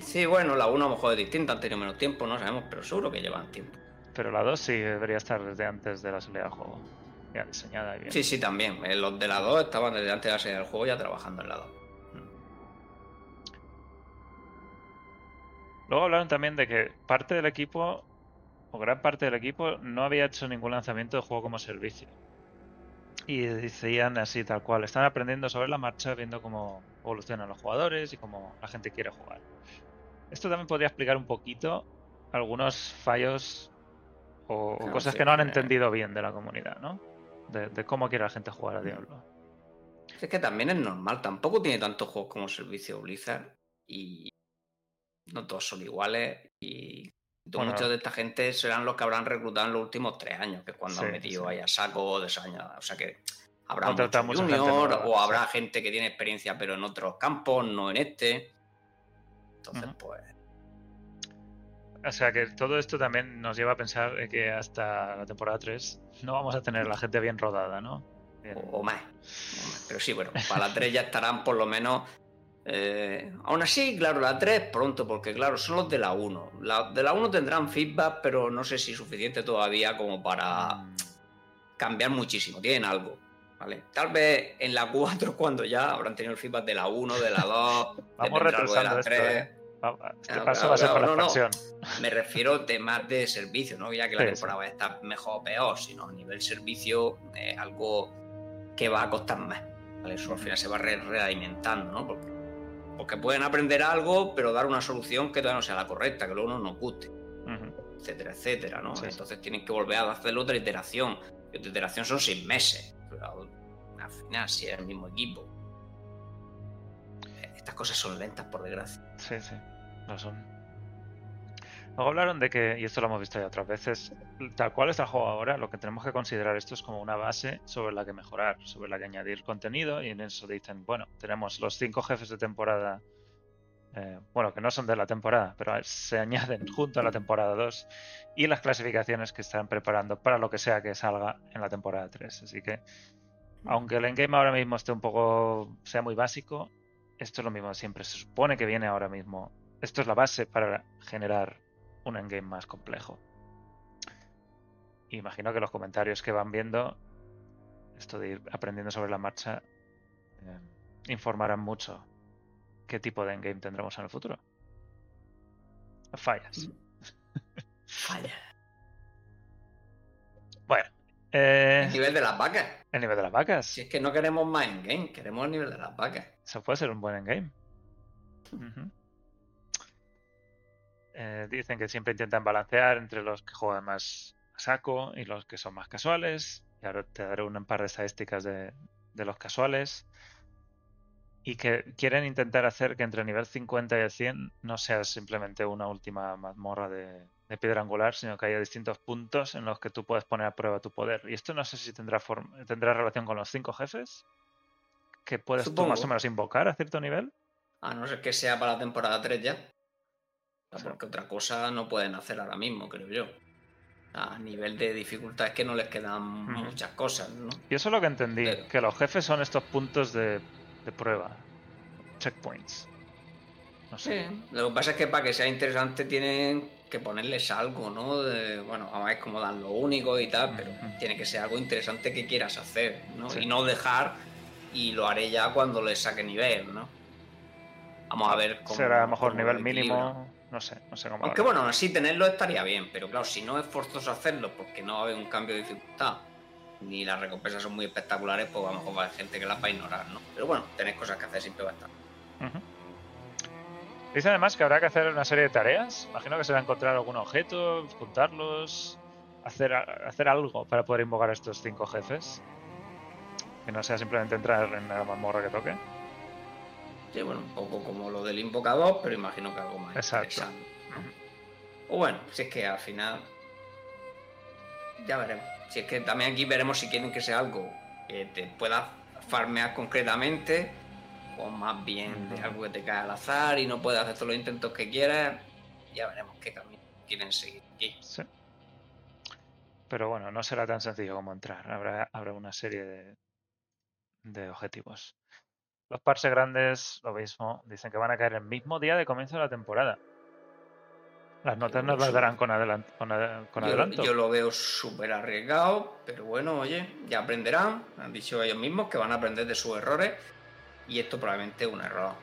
Sí, bueno, la 1 a lo mejor es distinta, han tenido menos tiempo, no sabemos, pero seguro que llevan tiempo. Pero la 2 sí debería estar desde antes de la salida del juego. Ya diseñada y bien. Sí, sí, también. Eh, los de la 2 estaban desde antes de la salida del juego ya trabajando en la 2. Luego hablaron también de que parte del equipo o gran parte del equipo no había hecho ningún lanzamiento de juego como servicio. Y decían así tal cual, están aprendiendo sobre la marcha, viendo cómo evolucionan los jugadores y cómo la gente quiere jugar. Esto también podría explicar un poquito algunos fallos o, cosas que no han entendido bien de la comunidad, ¿no? De, cómo quiere la gente jugar a Diablo. Es que también es normal, tampoco tiene tantos juegos como servicio Blizzard y no todos son iguales y muchos de esta gente serán los que habrán reclutado en los últimos tres años, que es cuando han metido ahí a saco de. O sea que habrá mucho junior, o habrá gente que tiene experiencia pero en otros campos, no en este. Entonces, pues. O sea que todo esto también nos lleva a pensar que hasta la temporada 3 no vamos a tener la gente bien rodada, ¿no? O, más. Pero sí, bueno, para la 3 ya estarán por lo menos eh, aún así, claro, la 3 pronto, porque claro, son los de la 1. La, de la 1 tendrán feedback, pero no sé si suficiente todavía como para cambiar muchísimo. Tienen algo. ¿vale? Tal vez en la 4, cuando ya habrán tenido el feedback de la 1, de la 2, Vamos retrasando la 3. ¿eh? Este paso va a ser la expansión. Me refiero a temas de servicio, no ya que la temporada va a estar mejor o peor, sino a nivel servicio, algo que va a costar más. ¿vale? Eso al final se va realimentando, ¿no? Porque porque pueden aprender algo, pero dar una solución que todavía no sea la correcta, que luego no nos guste, etcétera, etcétera, ¿no? Entonces tienen que volver a hacer otra iteración. Y otra iteración son seis meses. Pero al final, si es el mismo equipo. Estas cosas son lentas, por desgracia. Sí, sí, no son. Luego hablaron de que, y esto lo hemos visto ya otras veces, tal cual está el juego ahora, lo que tenemos que considerar esto es como una base sobre la que mejorar, sobre la que añadir contenido, y en eso dicen, bueno, tenemos los cinco jefes de temporada, eh, bueno, que no son de la temporada, pero se añaden junto a la temporada 2, y las clasificaciones que están preparando para lo que sea que salga en la temporada 3. Así que, aunque el endgame ahora mismo esté un poco, sea muy básico, esto es lo mismo siempre, se supone que viene ahora mismo. Esto es la base para generar un endgame más complejo. Imagino que los comentarios que van viendo, esto de ir aprendiendo sobre la marcha, eh, informarán mucho qué tipo de endgame tendremos en el futuro. Fallas. Falla. bueno. Eh, el nivel de las vacas. El nivel de las vacas. Si es que no queremos más endgame, queremos el nivel de las vacas. Eso puede ser un buen endgame. Eh, dicen que siempre intentan balancear entre los que juegan más a saco y los que son más casuales. Y ahora te daré un par de estadísticas de, los casuales. Y que quieren intentar hacer que entre el nivel 50 y el 100 no sea simplemente una última mazmorra de, piedra angular, sino que haya distintos puntos en los que tú puedes poner a prueba tu poder. Y esto no sé si tendrá, tendrá relación con los cinco jefes que puedes tú más o menos invocar a cierto nivel. A no ser que sea para la temporada 3 ya. Porque otra cosa no pueden hacer ahora mismo, creo yo. A nivel de dificultad es que no les quedan muchas cosas, ¿no? Y eso es lo que entendí, que los jefes son estos puntos de, prueba, checkpoints. No sé. Lo que pasa es que para que sea interesante tienen que ponerles algo, ¿no? De, bueno, a ver cómo dan lo único y tal, pero tiene que ser algo interesante que quieras hacer, ¿no? Y no dejar y lo haré ya cuando les saque nivel, ¿no? Vamos a ver cómo. Será a lo mejor nivel mínimo no sé, no sé cómo. Aunque bueno, así tenerlo estaría bien, pero claro, si no es forzoso hacerlo porque no va a haber un cambio de dificultad, ni las recompensas son muy espectaculares, pues a lo mejor va a haber gente que las va a ignorar, ¿no? Pero bueno, tenéis cosas que hacer siempre va a estar. Dice además que habrá que hacer una serie de tareas. Imagino que se va a encontrar algún objeto, juntarlos, hacer, hacer algo para poder invocar a estos cinco jefes. Que no sea simplemente entrar en la mazmorra que toque. Sí, bueno, un poco como lo del invocador, pero imagino que algo más Exacto. O bueno, si es que al final. Ya veremos. Si es que también aquí veremos si quieren que sea algo que te pueda farmear concretamente, o más bien de algo que te cae al azar y no puedes hacer todos los intentos que quieras. Ya veremos qué camino quieren seguir aquí. Sí. Pero bueno, no será tan sencillo como entrar. Habrá, habrá una serie de, de objetivos. Los parches grandes, lo mismo, dicen que van a caer el mismo día de comienzo de la temporada. Las notas nos las darán con, con, adelanto. Yo lo veo súper arriesgado, pero bueno, oye, ya aprenderán. Han dicho ellos mismos que van a aprender de sus errores y esto probablemente es un error.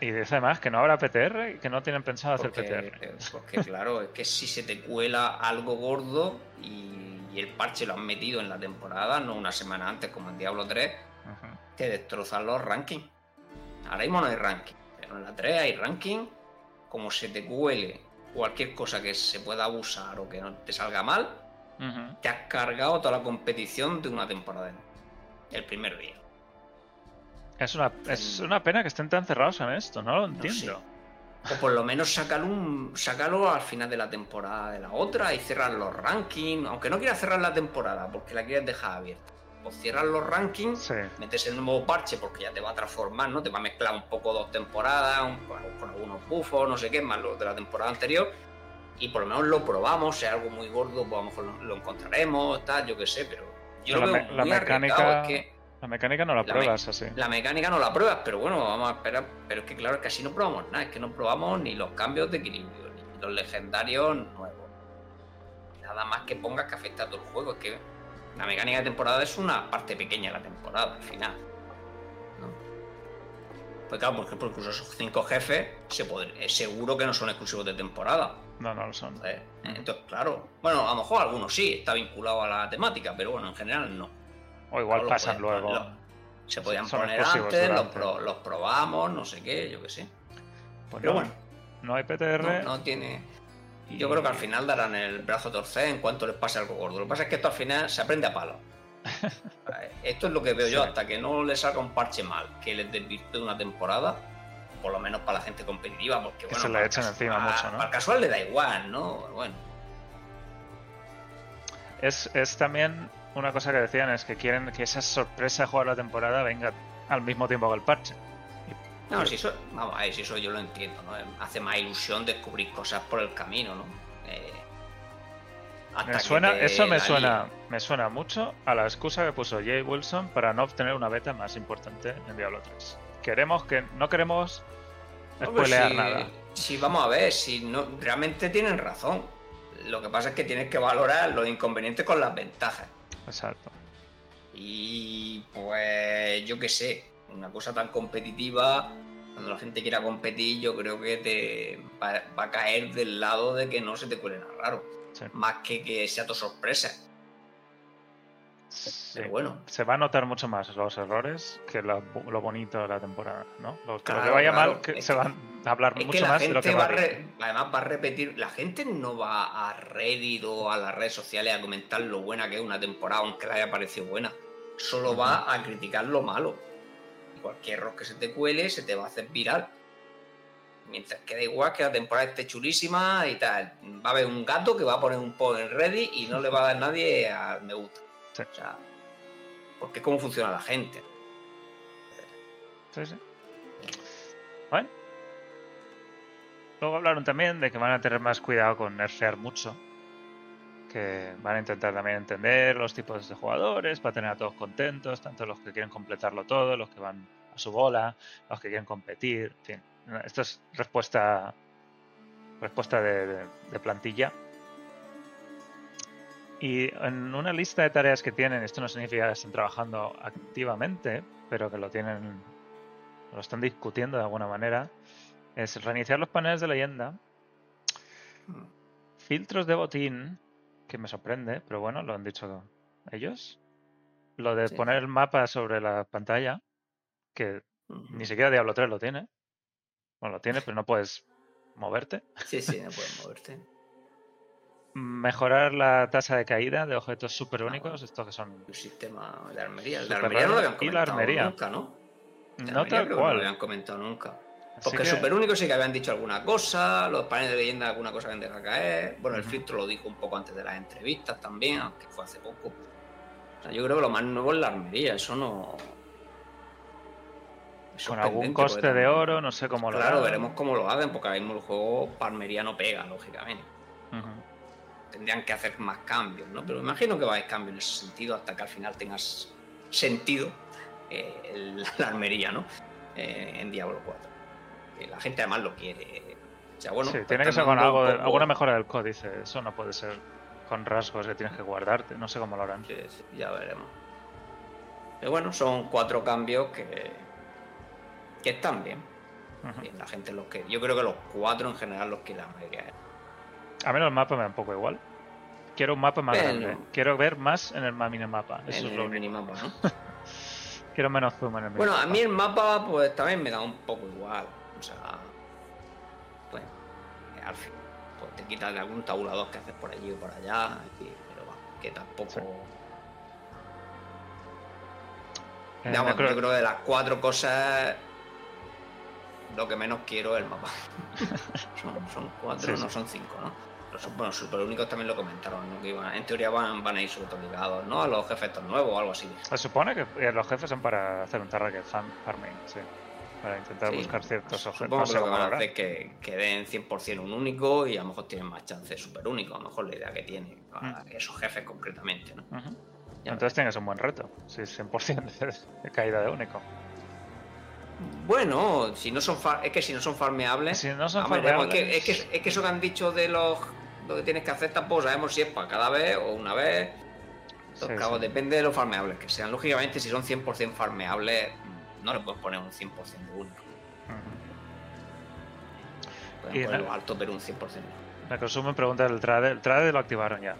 Y dice además que no habrá PTR, que no tienen pensado hacer PTR. Eh, porque claro, es que si se te cuela algo gordo y, el parche lo han metido en la temporada, no una semana antes como en Diablo 3, te destrozan los rankings. Ahora mismo no hay ranking, pero en la 3 hay ranking. Como se te cuele cualquier cosa que se pueda abusar o que no te salga mal, te has cargado toda la competición de una temporada. El primer día. Es una, es una pena que estén tan cerrados en esto, no lo entiendo. O por lo menos sácalo, un, sácalo al final de la temporada de la otra y cerrar los rankings. Aunque no quieras cerrar la temporada porque la quieres dejar abierta. O cierras los rankings, metes el nuevo parche porque ya te va a transformar, ¿no? Te va a mezclar un poco dos temporadas, con algunos buffos, no sé qué, más los de la temporada anterior. Y por lo menos lo probamos, si es algo muy gordo, pues a lo mejor lo, encontraremos, tal, yo qué sé, pero yo lo veo la, mecánica... que la mecánica no la, pruebas así. La mecánica no la pruebas, pero bueno, vamos a esperar. Pero es que claro, es que así no probamos nada, es que no probamos ni los cambios de equilibrio, ni los legendarios nuevos. Nada más que pongas que afecta a todo el juego. Es que la mecánica de temporada es una parte pequeña de la temporada, al final. Pues claro, por ejemplo, incluso esos cinco jefes se es seguro que no son exclusivos de temporada. No, no lo son. Entonces, claro. Bueno, a lo mejor algunos sí, está vinculado a la temática, pero bueno, en general no. O igual pasan luego. se podían poner antes, los, probamos, no sé qué, yo qué sé. Pues Pero bueno. No hay PTR. No, tiene. Yo creo que al final darán el brazo torcer en cuanto les pase algo gordo. Lo que pasa es que esto al final se aprende a palo. esto es lo que veo yo, hasta que no les salga un parche mal, que les desvirtue una temporada, por lo menos para la gente competitiva, porque bueno, se le echan encima mucho, ¿no? Para el casual le da igual, ¿no? Bueno. Es, es también una cosa que decían es que quieren que esa sorpresa de jugar la temporada venga al mismo tiempo que el parche. No, si eso, vamos, a si eso yo lo entiendo, ¿no? Hace más ilusión descubrir cosas por el camino, ¿no? Eh, me suena, eso me suena, me suena mucho a la excusa que puso Jay Wilson para no obtener una beta más importante en Diablo 3. Queremos que, no queremos spoilear nada. Si vamos a ver, si no, realmente tienen razón. Lo que pasa es que tienes que valorar los inconvenientes con las ventajas. Exacto. Y pues yo qué sé, una cosa tan competitiva, cuando la gente quiera competir, yo creo que te va, a caer del lado de que no se te cuele nada raro. Más que que sea tu sorpresa bueno. Se va a notar mucho más los errores que lo, bonito de la temporada, ¿no? Lo, que vaya mal, que se van a hablar mucho más de lo que va, Además va a repetir, la gente no va a Reddit o a las redes sociales a comentar lo buena que es una temporada, aunque le haya parecido buena. Solo va a criticar lo malo. Cualquier error que se te cuele se te va a hacer viral. Mientras que da igual que la temporada esté chulísima y tal. Va a haber un gato que va a poner un post en Reddit y no le va a dar nadie a me gusta. O sea, porque cómo funciona la gente. Sí, sí. Bueno. Luego hablaron también de que van a tener más cuidado con nerfear mucho. Que van a intentar también entender los tipos de jugadores para tener a todos contentos, tanto los que quieren completarlo todo, los que van a su bola, los que quieren competir. En fin, esto es respuesta respuesta de plantilla y en una lista de tareas que tienen, esto no significa que estén trabajando activamente, pero que lo tienen, lo están discutiendo de alguna manera, es reiniciar los paneles de leyenda, filtros de botín, que me sorprende, pero bueno, lo han dicho ellos. Lo de poner el mapa sobre la pantalla, que ni siquiera Diablo 3 lo tiene. Bueno, lo tiene, pero no puedes moverte. Sí, sí, no puedes moverte mejorar la tasa de caída de objetos super únicos, estos que son. Un sistema de armería. El de armería no lo habían comentado nunca, ¿no? no tal cual. No lo habían comentado nunca. Porque super único sí que habían dicho alguna cosa, los paneles de leyenda alguna cosa que han dejado caer. Bueno, el filtro lo dijo un poco antes de las entrevistas también, aunque fue hace poco. O sea, yo creo que lo más nuevo es la armería, eso no. Con algún coste de oro, no sé cómo lo Claro, veremos cómo lo hacen, porque ahora mismo el juego Palmería no pega, lógicamente. Tendrían que hacer más cambios, ¿no? Pero imagino que va a haber cambios en ese sentido hasta que al final tengas sentido eh, la armería, ¿no? Eh, en Diablo 4. la gente además lo quiere. O sea, bueno, sí, pues tiene que ser con algo alguna mejora del códice. Eso no puede ser con rasgos que tienes que guardarte. No sé cómo lo harán. Sí, ya veremos. Pero bueno, son cuatro cambios que, que están bien. La gente los que. Yo creo que los cuatro en general los que la mayoría. A mí el mapa me da un poco igual. Quiero un mapa más grande. Quiero ver más en el minimapa. Eso es lo minimapa, ¿no? Quiero menos zoom en el Bueno, a mí el mapa, pues también me da un poco igual. O sea. Pues. Al fin. Pues te quitas de algún tabulador que haces por allí o por allá. pero va, que tampoco. Eh, yo creo que de las cuatro cosas lo que menos quiero es el mapa. son, cuatro, no son cinco, ¿no? Los, bueno, super únicos también lo comentaron, ¿no? Que iban, en teoría van, van a ir obligados, ¿no? A los jefes nuevos o algo así. Se supone que eh, los jefes son para hacer un target farming, sí. Para intentar buscar ciertos objetos. Supongo que lo que van a hacer que, que den 100% un único y a lo mejor tienen más chance de super único. A lo mejor la idea que tienen mm. esos jefes concretamente, ¿no? Entonces tienes un buen reto, si es 100% de caída de único. Bueno, si no son es que si no son farmeables. Si no son farmeables. Es que, es, que, eso que han dicho de los lo que tienes que hacer tampoco sabemos si es para cada vez o una vez. Entonces, depende de los farmeables que sean. Lógicamente, si son 100% farmeables, no le puedes poner un 100% de único. Pueden ponerlo alto, pero un 100%. La consumo pregunta del trade. El trade lo activaron ya.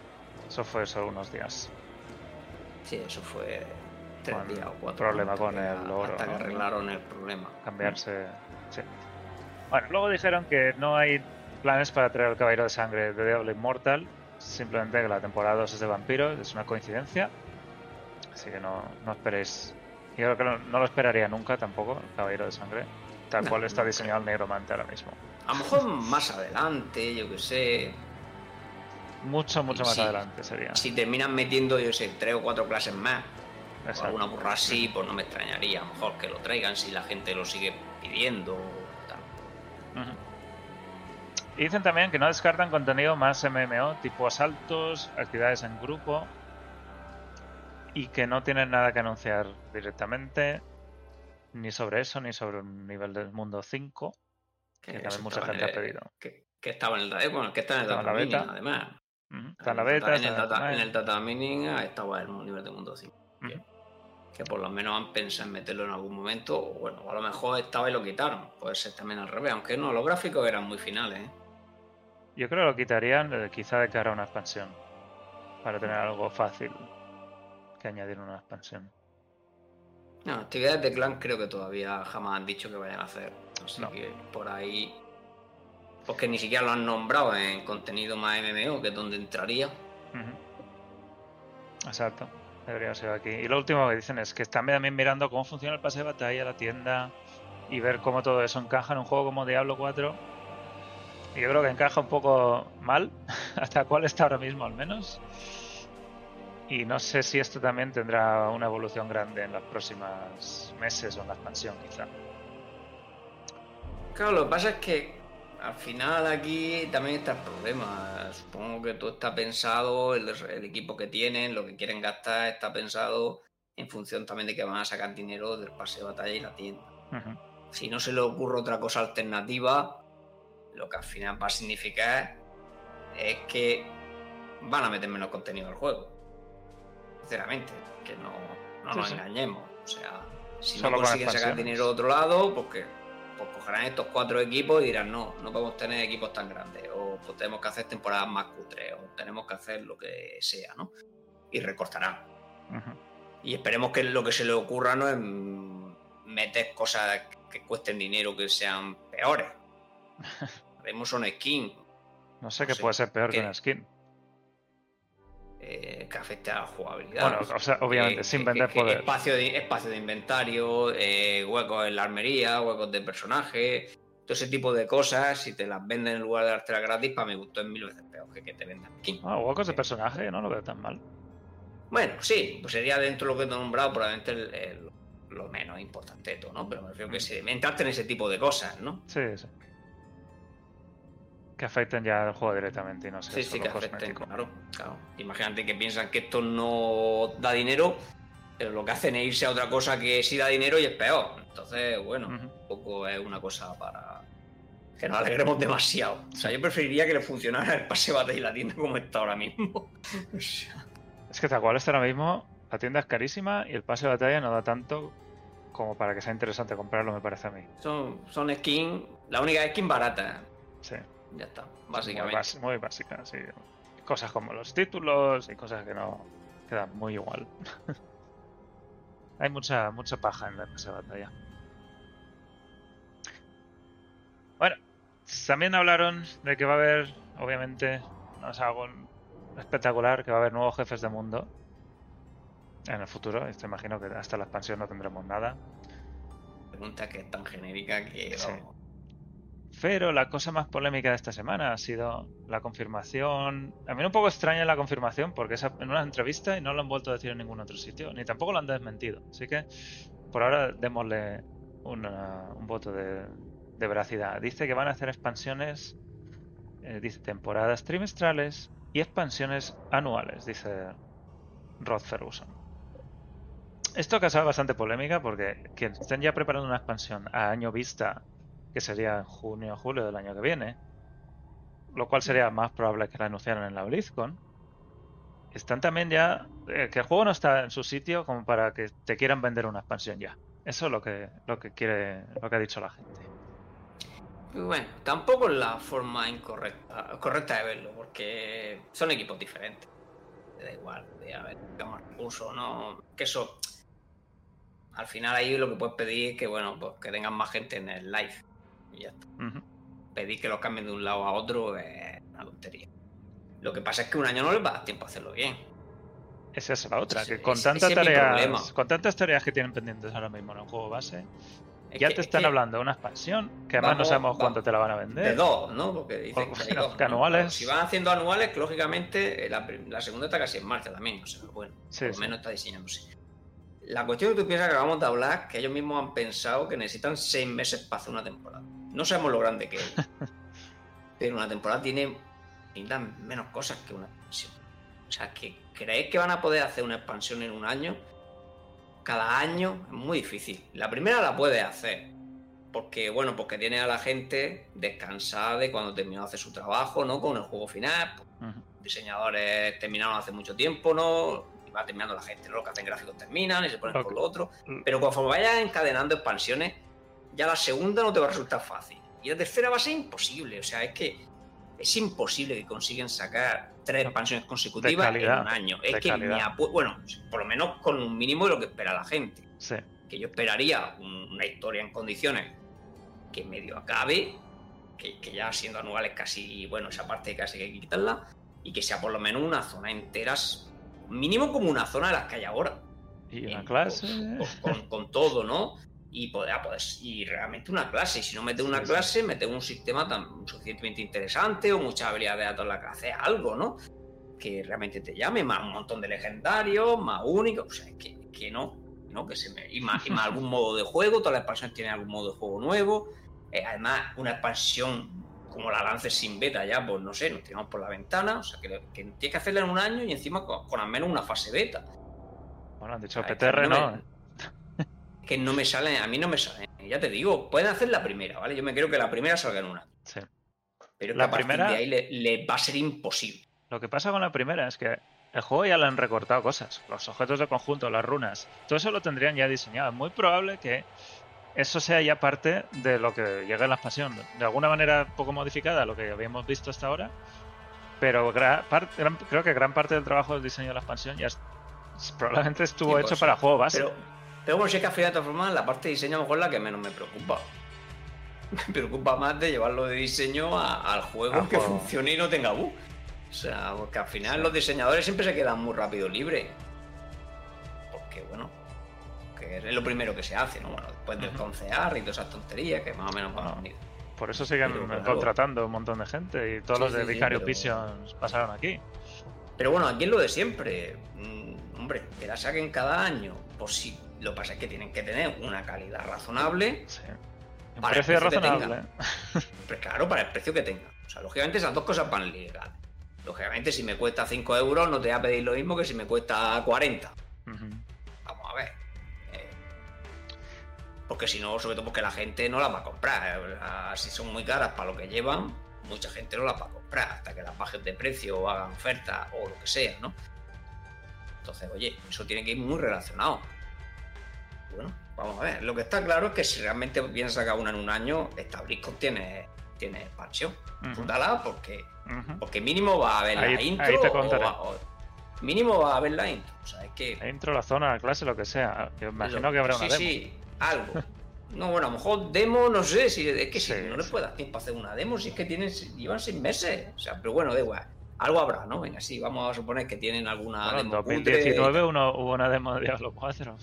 Eso fue solo unos días. Sí, eso fue tres días o cuatro. Problema con el oro. Hasta que arreglaron el problema. Cambiarse. Sí. Bueno, luego dijeron que no hay planes para traer el caballero de sangre de Diablo Immortal. Simplemente que la temporada 2 es de vampiro, es una coincidencia. Así que no, no esperéis. Yo creo que no, lo esperaría nunca tampoco, el caballero de sangre. Tal cual está diseñado el negromante ahora mismo. A lo mejor más adelante, yo que sé. Mucho, mucho más adelante sería. Si terminan metiendo, yo sé, tres o cuatro clases más, o alguna burra así, pues no me extrañaría. A lo mejor que lo traigan si la gente lo sigue pidiendo. Tal. Y dicen también que no descartan contenido más MMO, tipo asaltos, actividades en grupo, y que no tienen nada que anunciar directamente, ni sobre eso, ni sobre un nivel del mundo 5, que, también mucha gente ha pedido. Que, estaba en el, bueno, que está en el data mining, además. Está en la beta. En el, data, en el data mining estaba en un nivel de mundo 5. que, por lo menos han pensado en meterlo en algún momento. O bueno, a lo mejor estaba y lo quitaron. Puede ser también al revés. Aunque no, los gráficos eran muy finales. ¿eh? Yo creo que lo quitarían eh, quizá de cara a una expansión. Para tener algo fácil que añadir una expansión. No, actividades de clan creo que todavía jamás han dicho que vayan a hacer. Así que por ahí. Porque ni siquiera lo han nombrado en contenido más MMO, que es donde entraría. Exacto. Debería ser aquí. Y lo último que dicen es que están también mirando cómo funciona el pase de batalla, la tienda y ver cómo todo eso encaja en un juego como Diablo 4 yo creo que encaja un poco mal, hasta cuál está ahora mismo al menos. Y no sé si esto también tendrá una evolución grande en los próximos meses o en la expansión, quizá. Claro, lo que pasa es que al final aquí también está el problema. Supongo que todo está pensado, el, equipo que tienen, lo que quieren gastar, está pensado en función también de que van a sacar dinero del pase de batalla y la tienda. Si no se le ocurre otra cosa alternativa, lo que al final va a significar es que van a meter menos contenido al juego. Sinceramente, que no, nos engañemos. O sea, si no consiguen sacar dinero de otro lado, porque pues cogerán estos cuatro equipos y dirán, no, no podemos tener equipos tan grandes, o pues tenemos que hacer temporadas más cutres, o tenemos que hacer lo que sea, ¿no? Y recortarán. Y esperemos que lo que se le ocurra no es meter cosas que cuesten dinero que sean peores. Haremos una skin. No sé qué puede ser peor que una skin. Eh, que afecte a la jugabilidad. Bueno, o sea, obviamente, sin vender poder. Espacio de, espacio de inventario, eh, huecos en la armería, huecos de personaje, todo ese tipo de cosas, si te las venden en lugar de dártelas gratis, para mi gusto es mil veces peor que que te vendan skin. Ah, huecos de personaje, no lo veo tan mal. Bueno, sí, pues sería dentro de lo que he nombrado, probablemente lo menos importante de todo, ¿no? Pero me refiero que se, entraste en ese tipo de cosas, ¿no? Sí, sí. Que afecten ya al juego directamente y no sé. Sí, sí, que afecten, claro, claro. Imagínate que piensan que esto no da dinero, pero lo que hacen es irse a otra cosa que sí da dinero y es peor. Entonces, bueno, un poco es una cosa para que nos alegremos demasiado. O sea, yo preferiría que le funcionara el pase batalla y la tienda como está ahora mismo. Es que tal cual está ahora mismo, la tienda es carísima y el pase de batalla no da tanto como para que sea interesante comprarlo, me parece a mí. Son, son skins, la única skin barata. Sí. Ya está, básicamente. Muy, básica, sí. Cosas como los títulos y cosas que no quedan muy igual. Hay mucha, mucha paja en la pase de batalla. Bueno, también hablaron de que va a haber, obviamente, no es algo espectacular, que va a haber nuevos jefes de mundo en el futuro. Te imagino que hasta la expansión no tendremos nada. Pregunta que es tan genérica que... Pero la cosa más polémica de esta semana ha sido la confirmación. A mí un poco extraña la confirmación porque es en una entrevista y no lo han vuelto a decir en ningún otro sitio, ni tampoco lo han desmentido. Así que por ahora démosle un voto de, veracidad. Dice que van a hacer expansiones, eh, dice temporadas trimestrales y expansiones anuales, dice Rod Ferguson. Esto ha causado bastante polémica porque quien estén ya preparando una expansión a año vista, que sería en junio o julio del año que viene, lo cual sería más probable que la anunciaran en la BlizzCon, están también ya eh, que el juego no está en su sitio como para que te quieran vender una expansión ya. Eso es lo que lo que quiere lo que ha dicho la gente. Bueno, tampoco es la forma incorrecta correcta de verlo, porque son equipos diferentes. da igual, a ver, más recursos, no. Que eso. Al final ahí lo que puedes pedir es que, bueno, pues que tengan más gente en el live. Y ya está. Pedir que los cambien de un lado a otro es una tontería. Lo que pasa es que un año no les va a dar tiempo a hacerlo bien. Esa es la otra, que con tantas tareas, con tantas tareas que tienen pendientes ahora mismo en el juego base, ya te están hablando de una expansión, que además no sabemos cuánto te la van a vender. De dos, ¿no? Porque dicen que, anuales. Si van haciendo anuales, lógicamente, la, segunda está casi en marcha también. O sea, bueno, por lo menos está diseñándose. La cuestión que tú piensas que acabamos de hablar, que ellos mismos han pensado que necesitan seis meses para hacer una temporada. No sabemos lo grande que es. pero una temporada tiene menos cosas que una expansión. O sea, que creéis que van a poder hacer una expansión en un año cada año es muy difícil. La primera la puede hacer, porque bueno, porque tiene a la gente descansada de cuando terminó de hacer su trabajo, ¿no? Con el juego final. Diseñadores terminaron hace mucho tiempo, ¿no? Va terminando la gente, ¿no? Los que hacen gráficos terminan y se ponen por lo otro. Mm. Pero conforme vayas encadenando expansiones, ya la segunda no te va a resultar fácil. Y la tercera va a ser imposible. O sea, es que es imposible que consigan sacar tres expansiones consecutivas en un año. Es que bueno, por lo menos con un mínimo de lo que espera la gente. Que yo esperaría una historia en condiciones que medio acabe, que, ya siendo anuales casi, bueno, esa parte casi hay que quitarla, y que sea por lo menos una zona entera, mínimo como una zona de las que hay ahora. Y una clase. con, todo, ¿no? y poder, pues, y realmente una clase. Y si no mete una clase, mete un sistema tan suficientemente interesante o muchas habilidades de datos en la clase, algo, ¿no? Que realmente te llame, más un montón de legendarios, más únicos, o sea, que, que no, ¿no? Que se me, y, más, algún modo de juego, todas las expansiones tienen algún modo de juego nuevo. Eh, además, una expansión como la lances sin beta ya, pues no sé, nos tiramos por la ventana, o sea, que, que tienes que hacerla en un año y encima con, al menos una fase beta. Bueno, han dicho PTR, ¿no? que no me salen, a mí no me salen. Ya te digo, pueden hacer la primera, ¿vale? Yo me creo que la primera salga en una. Sí. Pero la primera, de ahí le, va a ser imposible. Lo que pasa con la primera es que el juego ya le han recortado cosas. Los objetos de conjunto, las runas, todo eso lo tendrían ya diseñado. Es muy probable que eso sea ya parte de lo que llega en la expansión. De alguna manera poco modificada lo que habíamos visto hasta ahora. Pero creo que gran parte del trabajo del diseño de la expansión ya probablemente estuvo hecho para juego base. Pero bueno, si es que al final de todas formas la parte de diseño a lo mejor es la que menos me preocupa. Me preocupa más de llevarlo de diseño al juego que funcione y no tenga bug. O sea, porque al final los diseñadores siempre se quedan muy rápido libres. Porque bueno, que es lo primero que se hace, ¿no? Bueno, después del concear y todas esas tonterías que más o menos van a venir. Por eso siguen contratando un montón de gente y todos los de Vicario Visions pasaron aquí. Pero bueno, aquí es lo de siempre. Mm, hombre, que la saquen cada año, por si Lo que pasa es que tienen que tener una calidad razonable. Sí. Para el precio precio que razonable. Pues claro, para el precio que tenga. O sea, lógicamente esas dos cosas van ligadas. Lógicamente, si me cuesta 5 euros, no te voy a pedir lo mismo que si me cuesta 40. Ujú. Vamos a ver. Porque si no, sobre todo porque la gente no las va a comprar. Eh, Si son muy caras para lo que llevan, mucha gente no las va a comprar hasta que las bajen de precio o hagan oferta o lo que sea, ¿no? Entonces, oye, eso tiene que ir muy relacionado. Bueno, vamos a ver. Lo que está claro es que si realmente viene a sacar una en un año, esta BlizzCon tiene, tiene expansión. Disfrútala porque, porque mínimo va a haber Ahí- la intro. ahí te o contaré. va- o- mínimo va a haber la intro. O sea, es que. La intro, la zona, la clase, lo que sea. Yo imagino que habrá una sí, demo. Sí, algo. No, bueno, a lo mejor demo, no sé, si es que si Sí, no les puede dar tiempo a hacer una demo, si es que tienen, llevan seis meses. O sea, pero bueno, da igual. Algo habrá, ¿no? Venga, sí, vamos a suponer que tienen alguna Bueno, en demo. cutre. 2019 uno, hubo una demo de Diablo 4.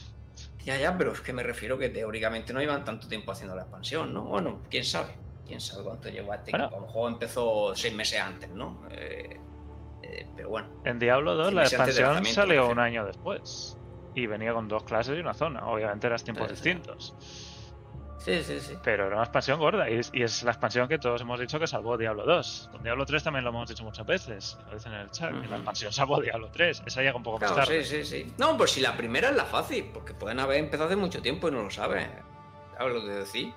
Ya, ya, pero es que me refiero que teóricamente no llevan tanto tiempo haciendo la expansión, ¿no? Bueno, quién sabe. Quién sabe cuánto lleva este Bueno. equipo. A lo mejor empezó seis meses antes, ¿no? Eh, eh, pero bueno. En Diablo 2 Sí, la expansión salió un año después. Y venía con dos clases y una zona. Obviamente eran tiempos Sí, distintos. Sí, sí, sí. Pero era una expansión gorda. Y es, y es la expansión que todos hemos dicho que salvó Diablo 2. Con Diablo 3 también lo hemos dicho muchas veces. Lo dicen en el chat. que Ujú. la expansión salvó Diablo 3. Esa llega un poco más Claro, tarde. sí, sí, sí. No, pues si la primera es la fácil, porque pueden haber empezado hace mucho tiempo y no lo saben. ¿Sabes lo que decir?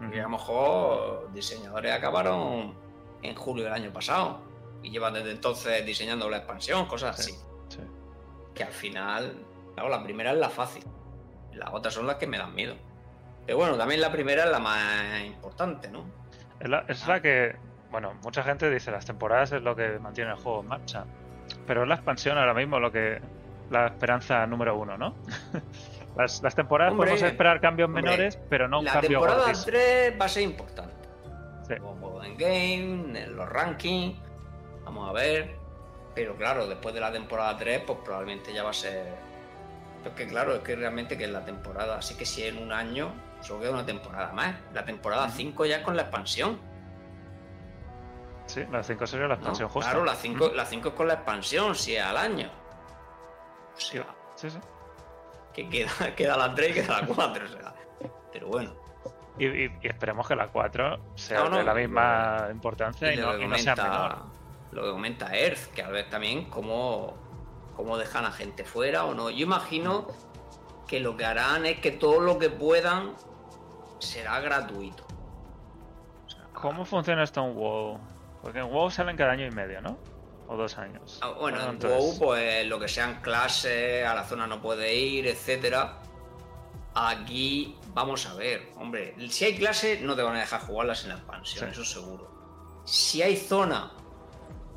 A lo mejor diseñadores acabaron en julio del año pasado y llevan desde entonces diseñando la expansión, cosas Sí. así. Sí. Que al final, claro, la primera es la fácil. Las otras son las que me dan miedo. Pero bueno, también la primera es la más importante, ¿no? Es la, es la que, bueno, mucha gente dice las temporadas es lo que mantiene el juego en marcha. Pero es la expansión ahora mismo lo que. La esperanza número uno, ¿no? las, las temporadas Hombre, podemos esperar cambios hombre, menores, pero no un la cambio temporada gordísimo. 3 va a ser importante. Sí. Como juego en game, en los rankings. Vamos a ver. Pero claro, después de la temporada 3, pues probablemente ya va a ser. Es que claro, es que realmente que es la temporada. Así que si en un año, solo queda una temporada más. La temporada 5 ya es con la expansión. Sí, la 5 sería la ¿no? expansión justa. Claro, la 5 la cinco es con la expansión, si es al año. O Sí, sea, sí, sí. que queda, queda la 3 y queda la 4. O sea. Pero bueno. Y, y- y esperemos que la 4 sea No, no, de la misma importancia y, no, y no sea comenta, menor. lo que comenta Earth, que a ver también cómo, cómo dejan a gente fuera o no. Yo imagino que lo que harán es que todo lo que puedan será gratuito. O sea, ¿Cómo funciona esto en WoW? Porque en WoW salen cada año y medio, ¿no? O dos años. ah, Bueno, en Entonces, WoW, pues lo que sean clases, a la zona no puede ir, etcétera. Aquí vamos a ver, hombre, si hay clases no te van a dejar jugarlas en la expansión, Sí. eso seguro. Si hay zona,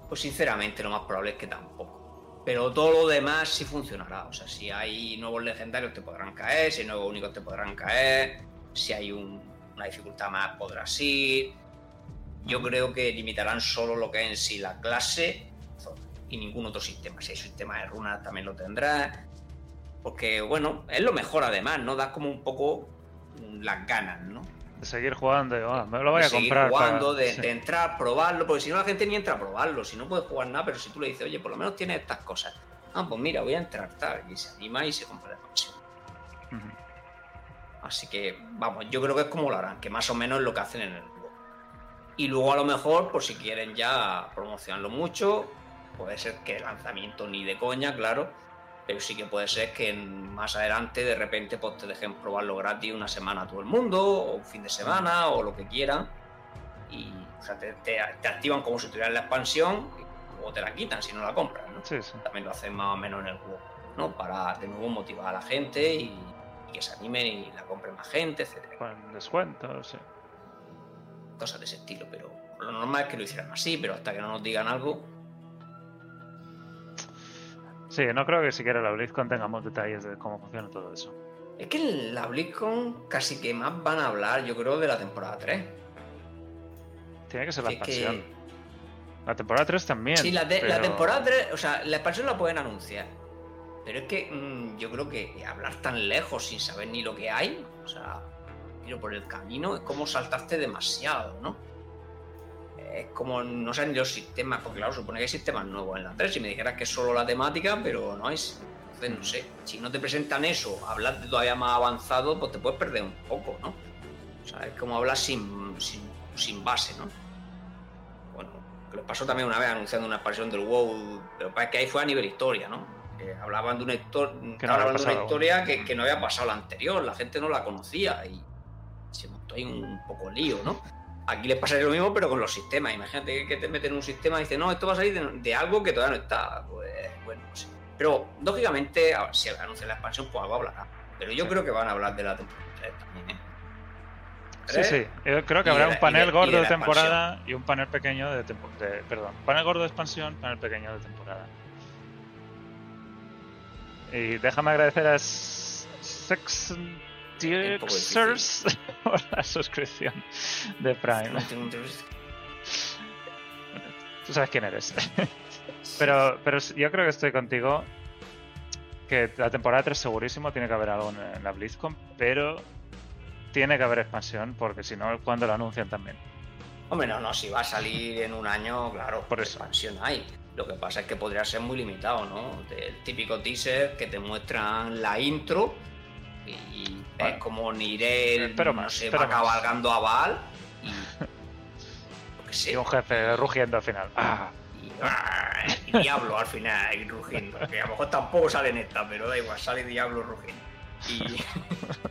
pues sinceramente lo más probable es que tampoco. Pero todo lo demás sí funcionará. O sea, si hay nuevos legendarios te podrán caer, si hay nuevos únicos te podrán caer, si hay un- una dificultad más podrás ir. Yo creo que limitarán solo lo que es en sí la clase y ningún otro sistema. Si hay sistema de runas también lo tendrás. Porque, bueno, es lo mejor además, ¿no? Da como un poco las ganas, ¿no? De seguir jugando, digo, ah, me lo voy de a seguir comprar. para- jugando, de, sí. de entrar, probarlo, porque si no la gente ni entra a probarlo, si no puede jugar nada, pero si tú le dices, oye, por lo menos tienes estas cosas. Ah, pues mira, voy a entrar, tal, y se anima y se compra expansión. Ujú. Así que, vamos, yo creo que es como lo harán, que más o menos es lo que hacen en el juego. Y luego a lo mejor, por si quieren ya promocionarlo mucho, puede ser que el lanzamiento ni de coña, claro, pero sí que puede ser que más adelante de repente pues te dejen probarlo gratis una semana a todo el mundo, o un fin de semana, o lo que quieran. Y o sea, te, te- te activan como si tuvieras la expansión, luego te la quitan si no la compras, ¿no? Sí, sí. también lo hacen más o menos en el juego, ¿no? Para de nuevo motivar a la gente y, y que se animen y la compren más gente, etcétera. Con descuentos, sí. Cosas de ese estilo, pero lo normal es que lo hicieran así, pero hasta que no nos digan algo, Sí, no creo que siquiera la BlizzCon tengamos detalles de cómo funciona todo eso. es que en la BlizzCon casi que más van a hablar, yo creo, de la temporada 3. Tiene que ser la que- expansión. La temporada 3 también. Sí, la, de- la pero- temporada 3, o sea, la expansión la pueden anunciar. Pero es que mm, yo creo que hablar tan lejos sin saber ni lo que hay, o sea, ir por el camino, es como saltarte demasiado, ¿no? Es como no saben ni los sistemas, porque claro, supone que hay sistemas nuevos en la 3. Si me dijeras que es solo la temática, pero no hay. Entonces, no sé, si no te presentan eso, hablas de todavía más avanzado, pues te puedes perder un poco, ¿no? O sea, es como hablar sin, sin, base, ¿no? Bueno, lo pasó también una vez anunciando una expansión del WoW, pero para que ahí fue a nivel historia, ¿no? hablaban de una, una historia que, que, no había pasado la anterior, la gente no la conocía y se montó ahí un poco lío, ¿no? Aquí les pasaría lo mismo, pero con los sistemas. Imagínate que te meten en un sistema y dices, no, esto va a salir de, algo que todavía no está. Pues bueno, no sé. Pero, lógicamente, si anuncian la expansión, pues algo hablará. Pero yo creo que van a hablar de la temporada 3 también, ¿eh? Sí, sí. Yo creo que habrá un panel gordo de, temporada y un panel pequeño de, temporada. Perdón, panel gordo de expansión, panel pequeño de temporada. Y déjame agradecer a Sex por la suscripción de Prime. Tú sabes quién eres. pero, pero yo creo que estoy contigo. Que la temporada 3 segurísimo tiene que haber algo en la BlizzCon, pero tiene que haber expansión, porque si no, cuando lo anuncian también? Hombre, no, no, si va a salir en un año, claro, por eso. expansión hay. Lo que pasa es que podría ser muy limitado, ¿no? El típico teaser que te muestran la intro y es como Nirel pero no sé, va cabalgando a Val y, un jefe rugiendo al final. Ah. Y, Diablo al final y rugiendo. Que a lo mejor tampoco sale en esta, pero da igual, sale Diablo rugiendo.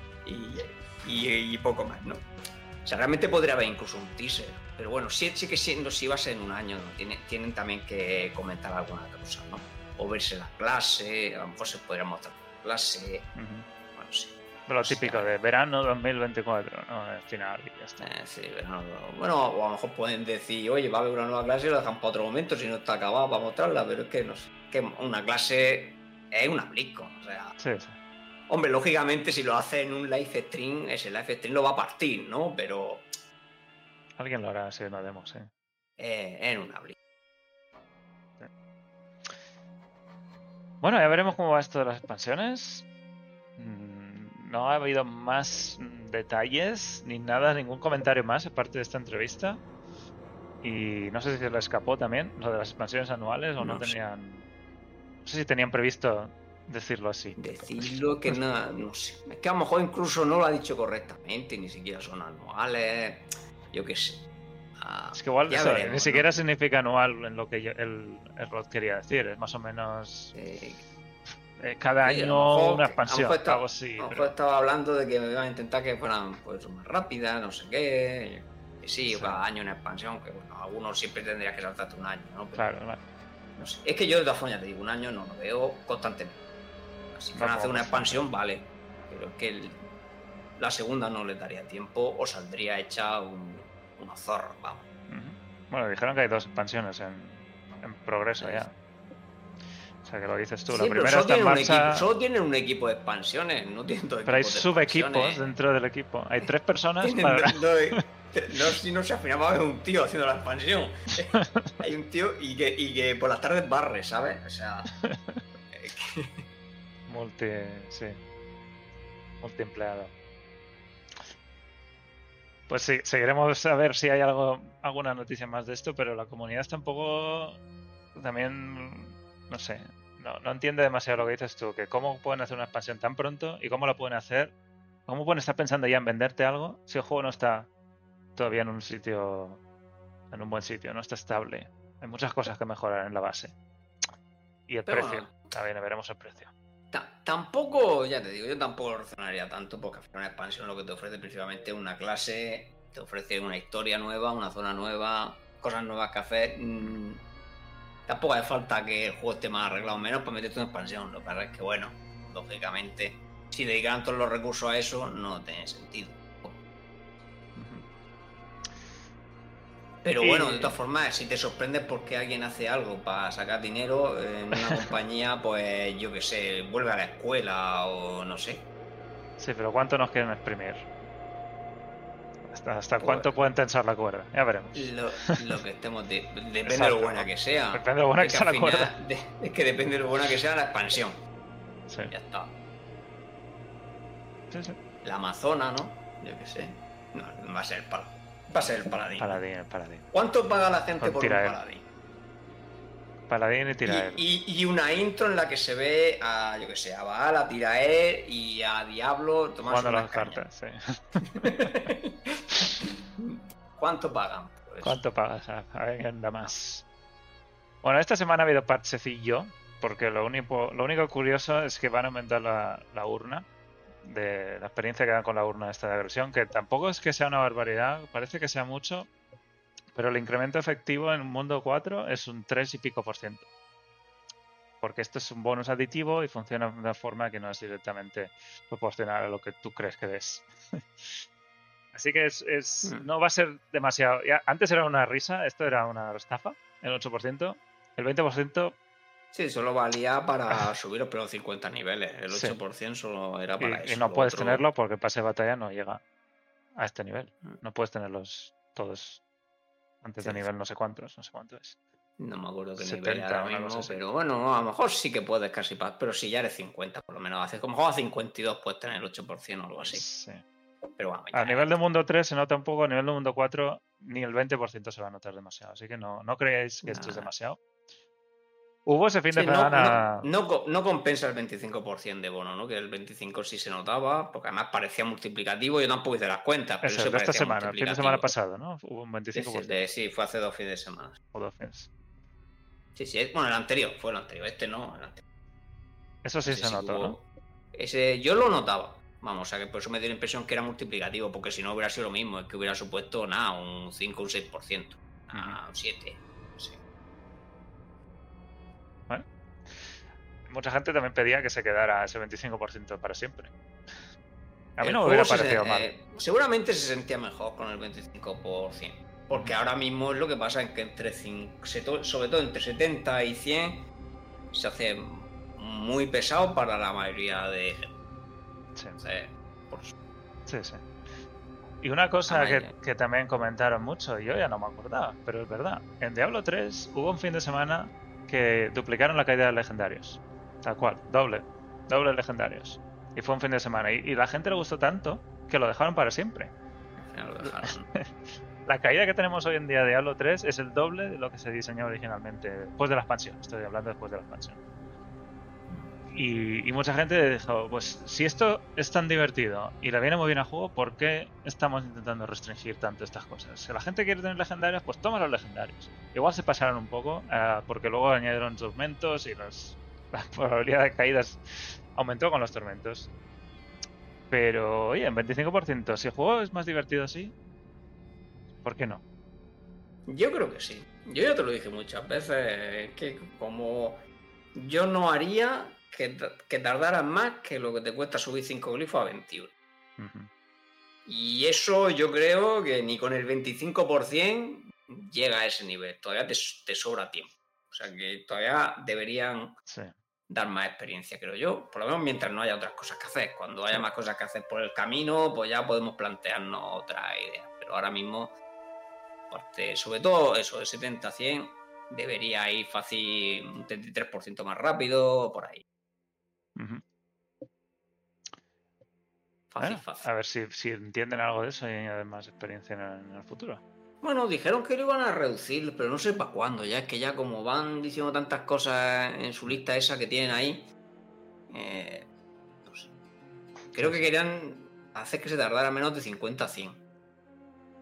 Y, y, poco más, ¿no? O sea, realmente podría haber incluso un teaser. Pero bueno, sí, sí que siendo si va a ser en un año, ¿no? tienen también que comentar alguna cosa, ¿no? O verse la clase, a lo mejor se podría mostrar la clase. Lo típico de verano 2024, ¿no? Al final y ya está. Eh, sí, verano. Bueno, o a lo mejor pueden decir, oye, va a haber una nueva clase y lo dejan para otro momento si no está acabado para mostrarla, pero es que no sé. Que una clase es una BlizzCon, o sea. Sí, sí. Hombre, lógicamente, si lo hace en un live stream, ese live stream lo va a partir, ¿no? Pero. Alguien lo hará si no demo, sí. Eh, en una BlizzCon. Bueno, ya veremos cómo va esto de las expansiones. Mm, no ha habido más detalles ni nada, ningún comentario más aparte de esta entrevista. Y no sé si se le escapó también lo de las expansiones anuales o no, tenían. No sé si tenían previsto decirlo así. Decirlo que no, no sé. Es que a lo mejor incluso no lo ha dicho correctamente, ni siquiera son anuales. Yo qué sé. Ah, es que igual ni siquiera significa anual en lo que el, el quería decir, es más o menos. Eh, eh, cada año una expansión, algo así. estaba hablando de que iban a intentar que fueran pues, más rápidas, no sé qué. Y sí, cada año una expansión, que bueno, algunos siempre tendrías que saltarte un año, ¿no? claro, claro. No sé. Es que yo de todas formas te digo, un año no lo veo constantemente. Si van a hacer una expansión, vale. Pero es que la segunda no le daría tiempo o saldría hecha un, una zorra, vamos. Bueno, dijeron que hay dos expansiones en, en progreso ya. O sea, que lo dices tú. la primera está en marcha... solo tienen un equipo de expansiones, no tienen todo Pero hay subequipos dentro del equipo. Hay tres personas para... No, si no se al final va a haber un tío haciendo la expansión. hay un tío y que, y que por las tardes barre, ¿sabes? O sea... Multi... sí. Multiempleado. Pues sí, seguiremos a ver si hay algo, alguna noticia más de esto, pero la comunidad está un poco también, no sé, no, no entiende demasiado lo que dices tú, que cómo pueden hacer una expansión tan pronto y cómo la pueden hacer, cómo pueden estar pensando ya en venderte algo si el juego no está todavía en un sitio, en un buen sitio, no está estable. Hay muchas cosas que mejorar en la base. Y el precio, también veremos el precio. Tampoco, ya te digo, yo tampoco lo razonaría tanto porque una expansión lo que te ofrece principalmente una clase, te ofrece una historia nueva, una zona nueva, cosas nuevas que hacer. Mm, Tampoco hace falta que el juego esté más arreglado menos para meterte una expansión. Lo que pasa es que, bueno, lógicamente, si dedicaran todos los recursos a eso, no tiene sentido. Pero bueno, de todas formas, si te sorprendes porque alguien hace algo para sacar dinero en una compañía, pues yo qué sé, vuelve a la escuela o no sé. Sí, pero ¿cuánto nos quieren exprimir? ¿Hasta, cuánto pueden tensar la cuerda? Ya veremos. Lo, que estemos. depende de lo buena que sea. Depende de lo buena que, sea la cuerda. es que depende de lo buena que sea la expansión. Sí. Ya está. Sí, sí. La Amazona, ¿no? Yo qué sé. No, va a ser el paladín. Va a ser el paladín. Paladín, el paladín. ¿Cuánto paga la gente por un paladín? Paladín y Tiraer. Y, una intro en la que se ve a, yo que sé, a Baal, a Tiraer y a Diablo tomando las cartas. Sí. ¿Cuánto pagan? ¿Cuánto pagas? A ver, anda más. Bueno, esta semana ha habido parchecillo, porque lo único, lo único curioso es que van a aumentar la, la urna de la experiencia que dan con la urna esta de agresión, que tampoco es que sea una barbaridad, parece que sea mucho, pero el incremento efectivo en mundo 4 es un 3 y pico por ciento. Porque esto es un bonus aditivo y funciona de una forma que no es directamente proporcional a lo que tú crees que des. Así que es, mm. no va a ser demasiado. antes era una risa, esto era una estafa, el 8%. El 20% Sí, solo valía para subir los 50 niveles. El 8% solo era para eso. Y no puedes tenerlo porque pase batalla no llega a este nivel. Mm. No puedes tenerlos todos antes de nivel no sé cuántos, no sé cuánto es. No me acuerdo qué nivel ahora mismo, pero bueno, a lo mejor sí que puedes casi pero si ya eres 50 por lo menos, hace como a 52 puedes tener el 8% o algo así. Sí. Pero bueno, a nivel de mundo 3 se nota un poco, a nivel de mundo 4 ni el 20% se va a notar demasiado, así que no, no creáis que esto es demasiado. Hubo ese fin de semana. No, no, compensa el 25% de bono, ¿no? Que el 25% sí se notaba, porque además parecía multiplicativo. Yo tampoco hice las cuentas. Pero Eso, de esta semana, el fin de semana pasado, ¿no? Hubo un 25%. Sí, fue hace dos fines de semana. O dos fines. Sí, sí, bueno, el anterior, fue el anterior. Este no, el anterior. Eso sí se notó, ¿no? Ese, yo lo notaba. Vamos, o sea que por eso me dio la impresión que era multiplicativo, porque si no hubiera sido lo mismo, es que hubiera supuesto nada, un 5 o un 6%, ah, un 7. Mucha gente también pedía que se quedara ese 25% para siempre. A mí no me hubiera parecido mal. Eh, seguramente se sentía mejor con el 25%. Porque ahora mismo es lo que pasa en que entre sobre todo entre 70 y 100 se hace muy pesado para la mayoría de Sí. sí, sí. Y una cosa que, que, también comentaron mucho, yo ya no me acordaba, pero es verdad. En Diablo 3 hubo un fin de semana que duplicaron la caída de legendarios. Tal cual, doble. Doble legendarios. Y fue un fin de semana. Y, la gente le gustó tanto que lo dejaron para siempre. la caída que tenemos hoy en día de Diablo 3 es el doble de lo que se diseñó originalmente después de la expansión. Estoy hablando después de la expansión. Y, mucha gente dijo, pues si esto es tan divertido y le viene muy bien a juego, ¿por qué estamos intentando restringir tanto estas cosas? Si la gente quiere tener legendarios, pues toma los legendarios. Igual se pasaron un poco, eh, porque luego añadieron tormentos y los la probabilidad de caídas aumentó con los tormentos. Pero, oye, en 25%, si el juego es más divertido así, ¿por qué no? Yo creo que sí. Yo ya te lo dije muchas veces, que como yo no haría que, que tardara más que lo que te cuesta subir 5 glifos a 21. Y eso yo creo que ni con el 25% llega a ese nivel. Todavía te, te sobra tiempo. O sea que todavía deberían dar más experiencia, creo yo. Por lo menos mientras no haya otras cosas que hacer. Cuando haya más cosas que hacer por el camino, pues ya podemos plantearnos otra idea. Pero ahora mismo, sobre todo eso de 70 a 100, debería ir fácil un 33% más rápido, por ahí. Fácil, fácil. A ver si, si, entienden algo de eso y añaden más experiencia en el futuro. Bueno, dijeron que lo iban a reducir, pero no sé para cuándo. Ya es que ya como van diciendo tantas cosas en su lista esa que tienen ahí, eh, creo que querían hacer que se tardara menos de 50 a 100.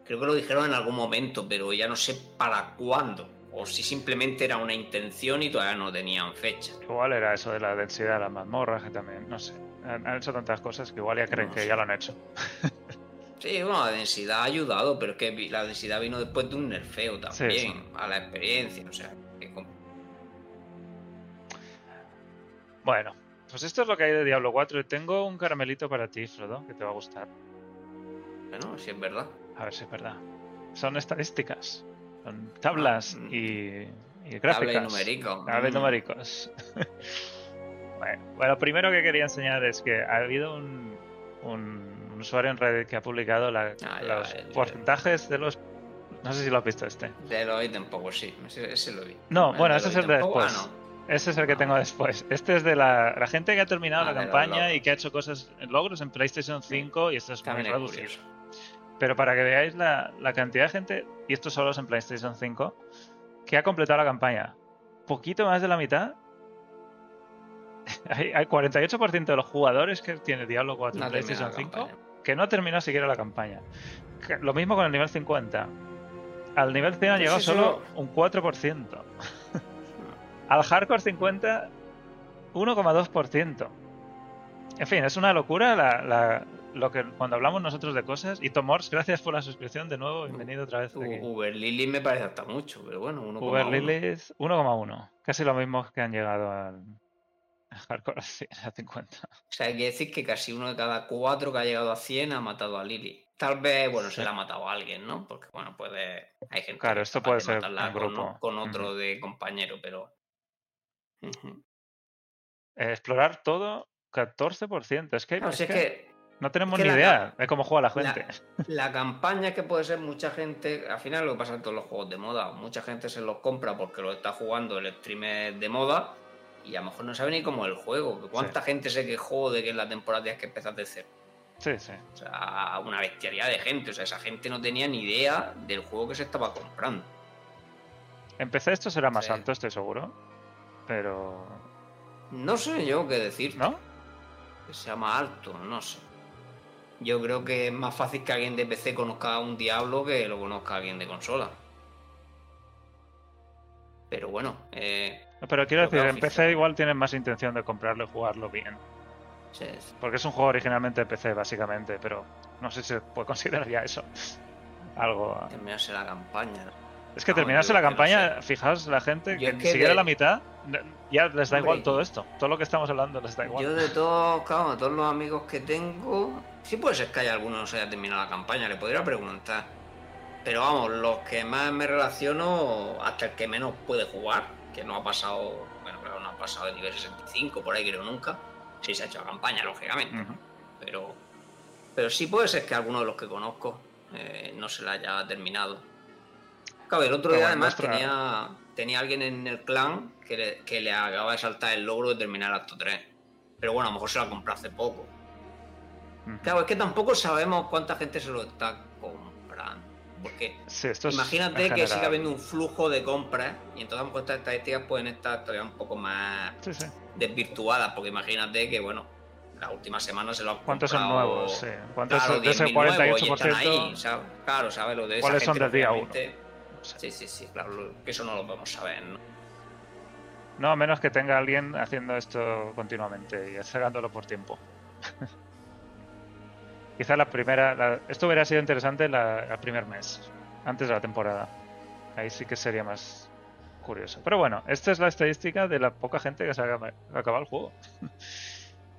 Creo que lo dijeron en algún momento, pero ya no sé para cuándo. O si simplemente era una intención y todavía no tenían fecha. Igual era eso de la densidad de las mazmorras, que también, no sé. Han, hecho tantas cosas que igual ya creen que ya lo han hecho. Sí, bueno, la densidad ha ayudado, pero es que la densidad vino después de un nerfeo también, a la experiencia, o sea. Bueno, pues esto es lo que hay de Diablo 4. Tengo un caramelito para ti, Frodo, que te va a gustar. Bueno, si es verdad. A ver si es verdad. Son estadísticas, son tablas ah, y, y, gráficas. Tablas y numéricos. Tablas mm. numéricos. bueno, bueno, primero que quería enseñar es que ha habido un un usuario en Reddit que ha publicado ah, los porcentajes de los. No sé si lo has visto este. De lo vi tampoco, sí. Ese, lo vi. No, bueno, ese es el de después. Ah, ese es el que ah. tengo después. Este es de la, la gente que ha terminado la campaña y que ha hecho cosas, logros en PlayStation 5 y esto es muy reducido. Pero para que veáis la, la, cantidad de gente, y esto solo es en PlayStation 5, que ha completado la campaña. poquito más de la mitad. hay, 48% de los jugadores que tiene Diablo 4 en PlayStation 5 que no ha terminado siquiera la campaña. Lo mismo con el nivel 50. Al nivel 100 ha llegado solo un 4%. Al hardcore 50, 1,2%. En fin, es una locura la, lo que cuando hablamos nosotros de cosas. Y Tomors, gracias por la suscripción de nuevo. Bienvenido otra vez. Uber Lily me parece hasta mucho, pero bueno, 1,1. Uber Lily es 1,1. Casi lo mismo que han llegado al, hardcore a 50. O sea, hay que decir que casi uno de cada cuatro que ha llegado a 100 ha matado a Lily. Tal vez, bueno, se le ha matado a alguien, ¿no? Porque, bueno, puede. Hay gente claro, esto puede ser un grupo. Con, otro de compañero, pero. Explorar todo, 14%. Es que, es, que, no tenemos ni idea de cómo juega la gente. La, campaña que puede ser mucha gente, al final lo que pasa en todos los juegos de moda, mucha gente se los compra porque lo está jugando el streamer de moda y a lo mejor no sabe ni cómo es el juego. ¿Cuánta gente se quejó de que en la temporada es que empezas de cero? Sí, sí. O sea, una bestialidad de gente. O sea, esa gente no tenía ni idea del juego que se estaba comprando. Empecé esto será más alto, estoy seguro. Pero. No sé yo qué decir. ¿No? Que sea más alto, no sé. Yo creo que es más fácil que alguien de PC conozca a un Diablo que lo conozca alguien de consola. Pero bueno, eh, pero quiero decir, en PC igual tienen más intención de comprarlo y jugarlo bien. Sí, Porque es un juego originalmente de PC, básicamente, pero no sé si se puede considerar ya eso. Algo. Terminarse la campaña. Es que terminarse la campaña, fijaos, la gente que, ni siquiera la mitad, ya les da igual todo esto. Todo lo que estamos hablando les da igual. Yo de todos, claro, de todos los amigos que tengo, sí puede ser que haya alguno no se haya terminado la campaña, le podría preguntar. Pero vamos, los que más me relaciono, hasta el que menos puede jugar, que no ha pasado, bueno, claro, no ha pasado de nivel 65, por ahí creo nunca. Sí se ha hecho la campaña, lógicamente. Pero pero sí puede ser que alguno de los que conozco eh, no se la haya terminado. Claro, el otro día además tenía, tenía alguien en el clan que le, que le acaba de saltar el logro de terminar el acto 3. Pero bueno, a lo mejor se la compró hace poco. Claro, es que tampoco sabemos cuánta gente se lo está Porque imagínate que siga habiendo un flujo de compras y entonces estas estadísticas pueden estar todavía un poco más desvirtuadas, porque imagínate que, bueno, la última semana se lo han ¿Cuántos son nuevos? ¿Cuántos son de ese 48%? Ahí, Claro, ¿sabes? Lo de ¿Cuáles son del día 1? Sí, sí, sí, claro, que eso no lo podemos saber, ¿no? No, a menos que tenga alguien haciendo esto continuamente y sacándolo por tiempo. Quizá la primera. esto hubiera sido interesante el primer mes, antes de la temporada. Ahí sí que sería más curioso. Pero bueno, esta es la estadística de la poca gente que se ha acabado el juego.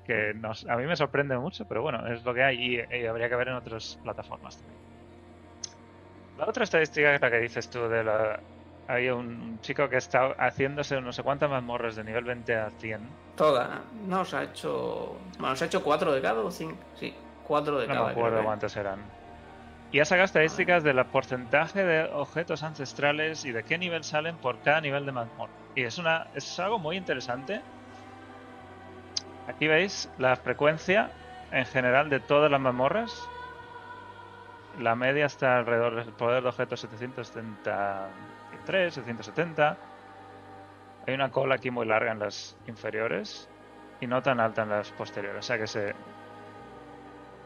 que a mí me sorprende mucho, pero bueno, es lo que hay y, habría que ver en otras plataformas también. La otra estadística es la que dices tú de la. Hay un chico que está haciéndose no sé cuántas mazmorras de nivel 20 a 100. Toda. No, se ha hecho. Bueno, se ha hecho 4 de cada o 5. Sí. Cuatro de no me acuerdo cuántos eran. Y ha sacado estadísticas del porcentaje de objetos ancestrales y de qué nivel salen por cada nivel de mazmorra. Y es, una, es algo muy interesante. Aquí veis la frecuencia en general de todas las mazmorras. La media está alrededor del poder de objetos 773, 770. Hay una cola aquí muy larga en las inferiores y no tan alta en las posteriores. O sea que se,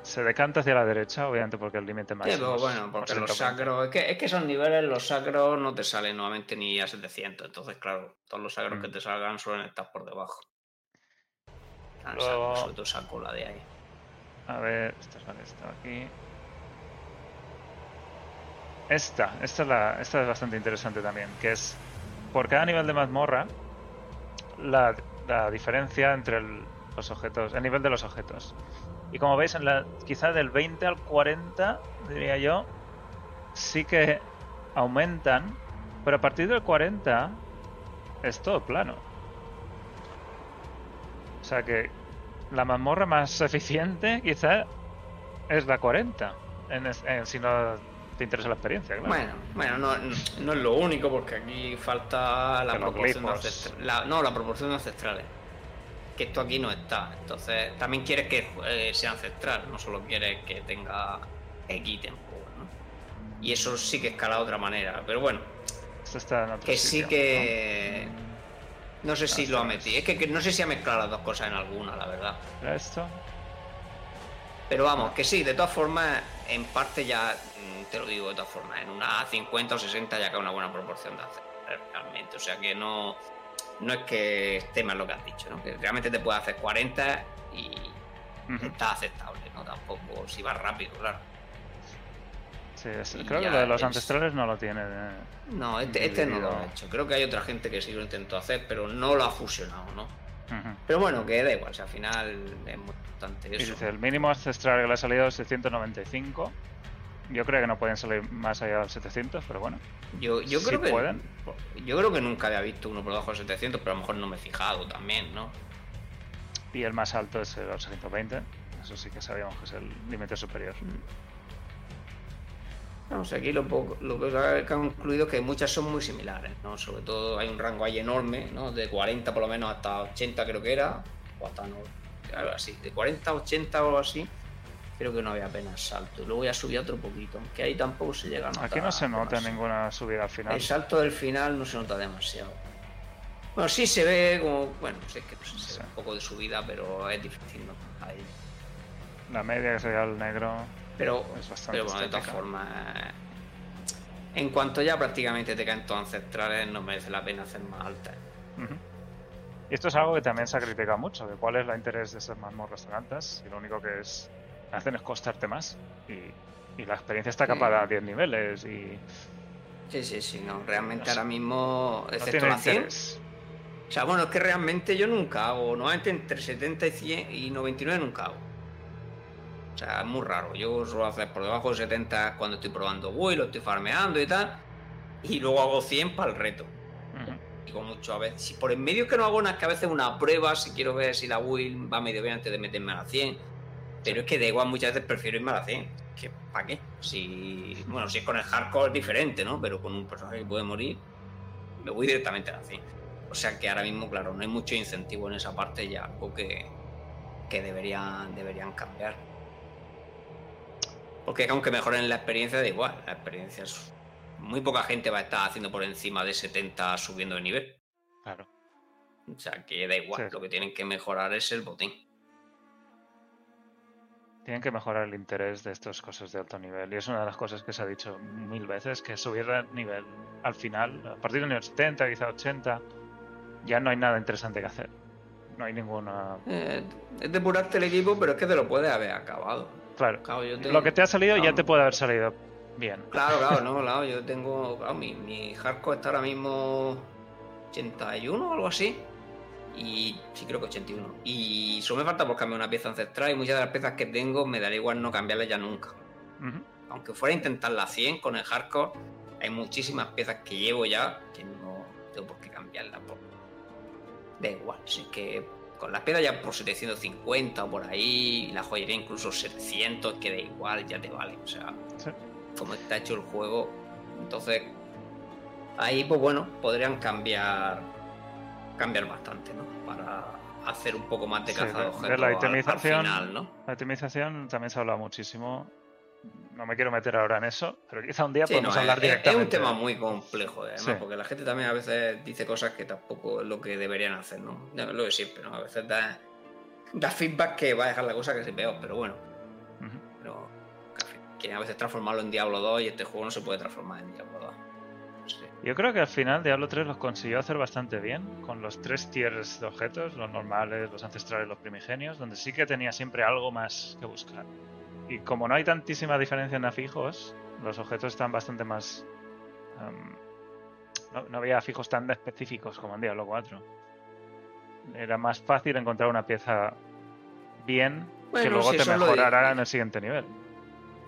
se decanta hacia la derecha, obviamente porque el límite máximo. Sí, bueno, porque los sacros. Es que, es que esos niveles, los sacros no te salen nuevamente ni a 700. Entonces, claro, todos los sacros que mm. te salgan suelen estar por debajo. Ah, Luego... Sobre todo saco la de ahí. A ver, esta es la que está aquí. Esta, esta es, la, esta es bastante interesante también, que es por cada nivel de mazmorra la, la diferencia entre los objetos, el nivel de los objetos. Y como veis, en la, quizá del 20 al 40, diría yo, sí que aumentan, pero a partir del 40 es todo plano. O sea que la mazmorra más eficiente quizá es la 40, en, si no te interesa la experiencia, claro. Bueno, bueno no, no, es lo único porque aquí falta la proporción de no, la proporción de ancestrales que esto aquí no está. Entonces, también quieres que eh, sea ancestral, no solo quieres que tenga X tiempo, Y eso sí que escala de otra manera, pero bueno. Esto está en que sí que. No sé si lo ha metido. Es que, no sé si ha mezclado las dos cosas en alguna, la verdad. esto? Pero vamos, que sí, de todas formas, en parte ya, mm, te lo digo de todas formas, en una 50 o 60 ya cae una buena proporción de hacer, realmente. O sea que no, no es que esté mal lo que has dicho, ¿no? Que realmente te puede hacer 40 y está aceptable, ¿no? Tampoco, si vas rápido, claro. Sí, creo que lo de los ancestrales no lo tiene. no, este, este, no lo ha hecho. Creo que hay otra gente que sí lo intentó hacer, pero no lo ha fusionado, ¿no? Pero bueno, que da igual, si al final es muy importante eso. el mínimo ancestral que le ha salido es 695. Yo creo que no pueden salir más allá de 700, pero bueno. Yo, yo creo que pueden. Yo creo que nunca había visto uno por debajo de 700, pero a lo mejor no me he fijado también, ¿no? Y el más alto es el 820. Eso sí que sabíamos que es el límite superior. Vamos, aquí lo, lo que han concluido es que muchas son muy similares, ¿no? Sobre todo hay un rango ahí enorme, ¿no? De 40 por lo menos hasta 80 creo que era, o hasta no, algo así, de 40 a 80 o algo así, creo que no había apenas salto. Luego ya subí otro poquito, aunque ahí tampoco se llega a notar. Aquí no se nota ninguna subida al final. El salto del final no se nota demasiado. Bueno, sí se ve como, bueno, sé que se ve un poco de subida, pero es difícil, ¿no? Ahí. La media que sería el negro. Pero, pero bueno, de todas formas, en cuanto ya prácticamente te caen todos ancestrales, no merece la pena hacer más altas. Y esto es algo que también se ha criticado mucho, que cuál es el interés de esas mazmorras tan altas, y lo único que es hacen es costarte más. Y, la experiencia está capada a 10 niveles y... Sí, sí, sí, no, realmente ahora mismo, excepto la 100, o sea, bueno, es que realmente yo nunca hago, normalmente entre 70 y 100 y 99 nunca hago. O sea, es muy raro. Yo suelo hacer por debajo de 70 cuando estoy probando Wii, lo estoy farmeando y tal. Y luego hago 100 para el reto. Digo mucho a veces. Si por en medio que no hago nada, es que a veces una prueba, si quiero ver si la Wii va medio bien antes de meterme a la 100. Pero es que da igual, muchas veces prefiero irme a la 100. Que, ¿Para qué? Si, bueno, si es con el hardcore es diferente, ¿no? Pero con un personaje que puede morir, me voy directamente a la 100. O sea que ahora mismo, claro, no hay mucho incentivo en esa parte ya, algo que, que deberían, deberían cambiar. Porque aunque mejoren la experiencia, da igual. La experiencia es. Muy poca gente va a estar haciendo por encima de 70 subiendo de nivel. Claro. O sea que da igual. Lo que tienen que mejorar es el botín. Tienen que mejorar el interés de estas cosas de alto nivel. Y es una de las cosas que se ha dicho mil veces: que subir el nivel al final, a partir del nivel 70, quizá 80, ya no hay nada interesante que hacer. No hay ninguna. Eh, es depurarte el equipo, pero es que te lo puedes haber acabado. Claro. Lo que te ha salido ya te puede haber salido bien. Claro, claro, no, claro. Yo tengo. Claro, mi, mi hardcore está ahora mismo 81 o algo así. Y sí, creo que 81. Y solo me falta por cambiar una pieza ancestral. Y muchas de las piezas que tengo me daría igual no cambiarlas ya nunca. Aunque fuera a intentar la 100 con el hardcore, hay muchísimas piezas que llevo ya que no tengo por qué cambiarlas. Da igual, así que con las piedras ya por 750 o por ahí, y la joyería incluso 700, que da igual, ya te vale. O sea, como está hecho el juego. Entonces, ahí pues bueno, podrían cambiar cambiar bastante, ¿no? Para hacer un poco más de cazado la itemización, ¿no? La itemización también se ha hablado muchísimo no me quiero meter ahora en eso, pero quizá un día podemos hablar directamente. Es un tema muy complejo, además, porque la gente también a veces dice cosas que tampoco es lo que deberían hacer, ¿no? Lo de siempre, ¿no? A veces da, da feedback que va a dejar la cosa que se peor, pero bueno. Pero quieren a veces transformarlo en Diablo 2 y este juego no se puede transformar en Diablo 2. Yo creo que al final Diablo 3 los consiguió hacer bastante bien, con los tres tiers de objetos, los normales, los ancestrales, los primigenios, donde sí que tenía siempre algo más que buscar. Y como no hay tantísima diferencia en afijos, los objetos están bastante más. Em, no, había afijos tan específicos como en Diablo 4. Era más fácil encontrar una pieza bien que luego te mejorará en el siguiente nivel.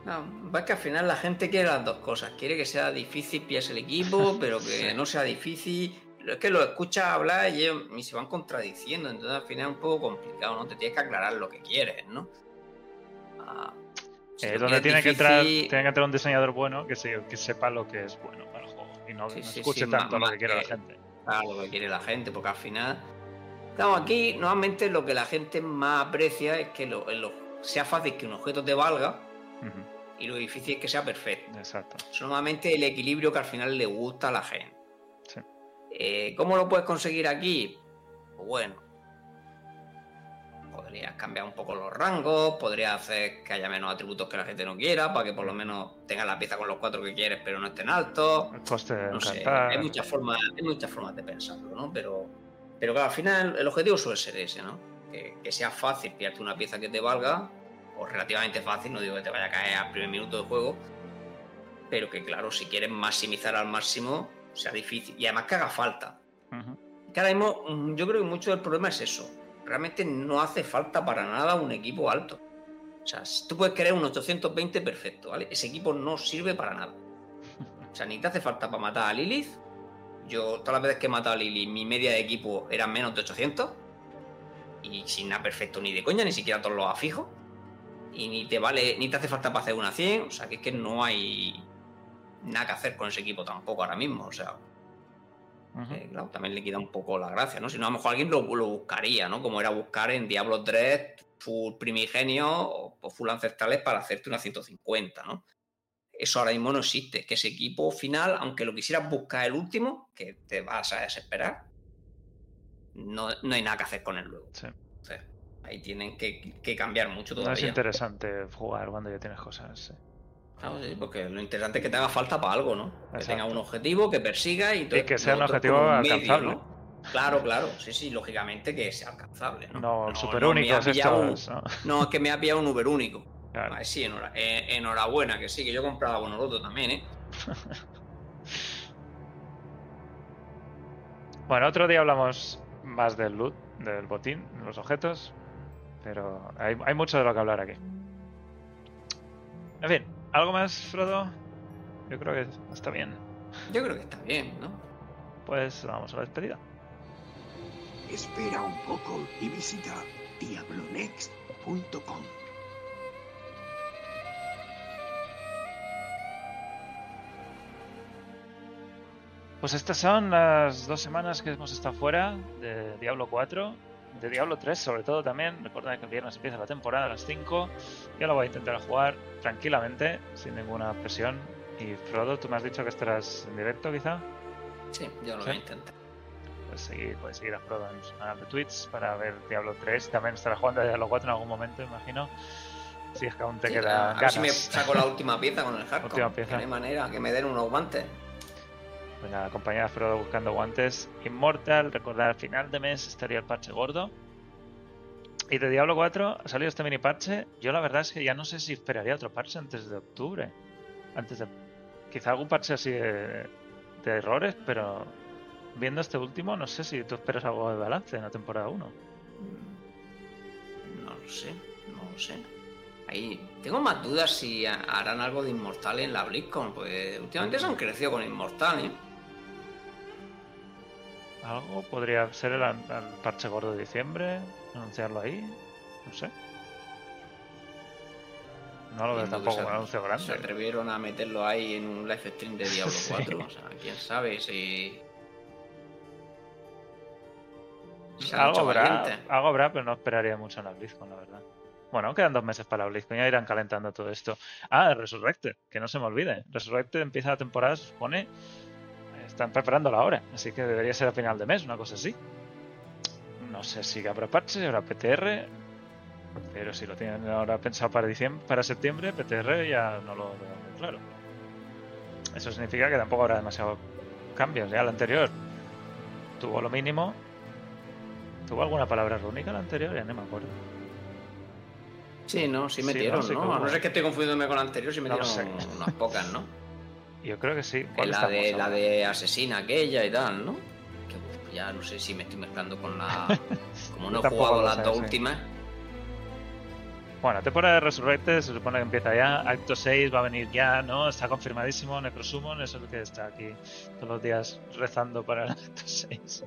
No, va que al final la gente quiere las dos cosas. Quiere que sea difícil pillarse el equipo, pero que no sea difícil. Es que lo escuchas hablar y, ellos, y se van contradiciendo. Entonces al final es un poco complicado, ¿no? Te tienes que aclarar lo que quieres, ¿no? Ah, es donde tiene que, entrar, tiene que entrar un diseñador bueno que, que sepa lo que es bueno para el juego y no, escuche tanto lo que quiere la gente. Claro, lo que quiere la gente, porque al final. Estamos aquí, normalmente lo que la gente más aprecia es que lo, sea fácil que un objeto te valga y lo difícil es que sea perfecto. Exacto. Es normalmente el equilibrio que al final le gusta a la gente. Eh, ¿Cómo lo puedes conseguir aquí? Pues bueno, podrías cambiar un poco los rangos, podrías hacer que haya menos atributos que la gente no quiera, para que por lo menos tengas la pieza con los cuatro que quieres, pero no estén altos. El coste No sé, hay muchas formas, hay muchas formas de pensarlo, ¿no? Pero, pero claro, al final el objetivo suele ser ese, ¿no? Que, que sea fácil pillarte una pieza que te valga, o relativamente fácil, no digo que te vaya a caer al primer minuto de juego, pero que claro, si quieres maximizar al máximo, sea difícil. Y además que haga falta. Ujú. Que ahora mismo, mm, yo creo que mucho del problema es eso. Realmente no hace falta para nada un equipo alto. O sea, si tú puedes querer un 820 perfecto, ¿vale? Ese equipo no sirve para nada. O sea, ni te hace falta para matar a Lilith. Yo, todas las veces que he matado a Lilith, mi media de equipo era menos de 800. Y sin nada perfecto ni de coña, ni siquiera todos los afijos. Y ni te vale, ni te hace falta para hacer una 100. O sea, que es que no hay nada que hacer con ese equipo tampoco ahora mismo. O sea, eh, claro, también le quita un poco la gracia, ¿no? Si no, a lo mejor alguien lo, lo buscaría, ¿no? Como era buscar en Diablo 3 full primigenio o, o full ancestrales para hacerte una 150, ¿no? Eso ahora mismo no existe. Que ese equipo final, aunque lo quisieras buscar el último, que te vas a desesperar, no, no hay nada que hacer con él luego. Sí. Ahí tienen que, que cambiar mucho No es todavía. interesante jugar cuando ya tienes cosas. sí. Claro, sí, porque lo interesante es que te haga falta para algo, ¿no? Que tenga un objetivo, que persiga y, todo- Y que sea un otro objetivo medio, alcanzable. ¿no? Claro, claro, sí, sí, lógicamente que sea alcanzable, ¿no? No, no super estos. ¿no? un- no, es que me ha pillado un Uber único. Claro. Vale, sí, enhora- eh, enhorabuena, que sí, que yo he comprado Bonoloto también, ¿eh? Bueno, otro día hablamos más del loot, del botín, de los objetos. Pero hay, hay mucho de lo que hablar aquí. En fin, ¿algo más, Frodo? Yo creo que está bien. Yo creo que está bien, ¿no? Pues vamos a la despedida. Espera un poco y visita diablonext.com. Pues estas son las dos semanas que hemos estado fuera de Diablo 4, de Diablo 3 sobre todo también. Recordad que el viernes empieza la temporada a las 5. Yo lo voy a intentar jugar tranquilamente, sin ninguna presión. Y Frodo, tú me has dicho que estarás en directo quizá. Sí, yo lo Sí. voy a intentar. Puedes seguir, puedes seguir a Frodo en su canal de Twitch para ver Diablo 3. También estará jugando a Diablo 4 en algún momento, imagino. Si es que aún te Sí, queda a ver si me saco la última pieza con el hardcore. Última pieza. Que no hay manera, que me den unos guantes. Pues nada, acompañad a Frodo buscando guantes. Immortal, recordad, al final de mes estaría el parche gordo. Y de Diablo 4 ha salido este mini parche. Yo la verdad es que ya no sé si esperaría otro parche antes de octubre. Antes de. Quizá algún parche así de, errores, pero viendo este último, no sé si tú esperas algo de balance en la temporada 1. No lo sé, no lo sé. Ahí tengo más dudas si ha- harán algo de Inmortal en la BlizzCon, pues últimamente se han crecido con Inmortal, ¿eh? Algo podría ser el, el parche gordo de diciembre, anunciarlo ahí, no sé. No lo veo tampoco se- como un anuncio Se grande. atrevieron a meterlo ahí en un live stream de Diablo Sí. 4. O sea, quién sabe si. se Algo habrá, valientes. algo habrá, pero no esperaría mucho en la BlizzCon, la verdad. Bueno, quedan dos meses para la BlizzCon, ya irán calentando todo esto. Ah, Resurrected, que no se me olvide. Resurrected empieza la temporada, se supone. Están preparándola ahora, así que debería ser a final de mes, una cosa así. No sé si habrá parche, habrá PTR, pero si lo tienen ahora pensado para diciembre, para septiembre, PTR ya no lo veo muy claro. Eso significa que tampoco habrá demasiados cambios. Ya el anterior tuvo lo mínimo. ¿Tuvo alguna palabra rúnica el anterior? Ya no me acuerdo. Sí, no, sí Sí, metieron, ¿no? Sí, ¿no? A no sé que estoy confundiéndome con la anterior, sí No metieron sé. unas pocas, ¿no? Yo creo que sí. ¿Cuál la de, la de asesina aquella y tal, ¿no? Que ya no sé si me estoy mezclando con la. Como no he jugado las dos sí. últimas. Bueno, temporada de Resurrected se supone que empieza ya. Acto 6 va a venir ya, ¿no? Está confirmadísimo. Necrosummon es el que está aquí todos los días rezando para el Acto 6.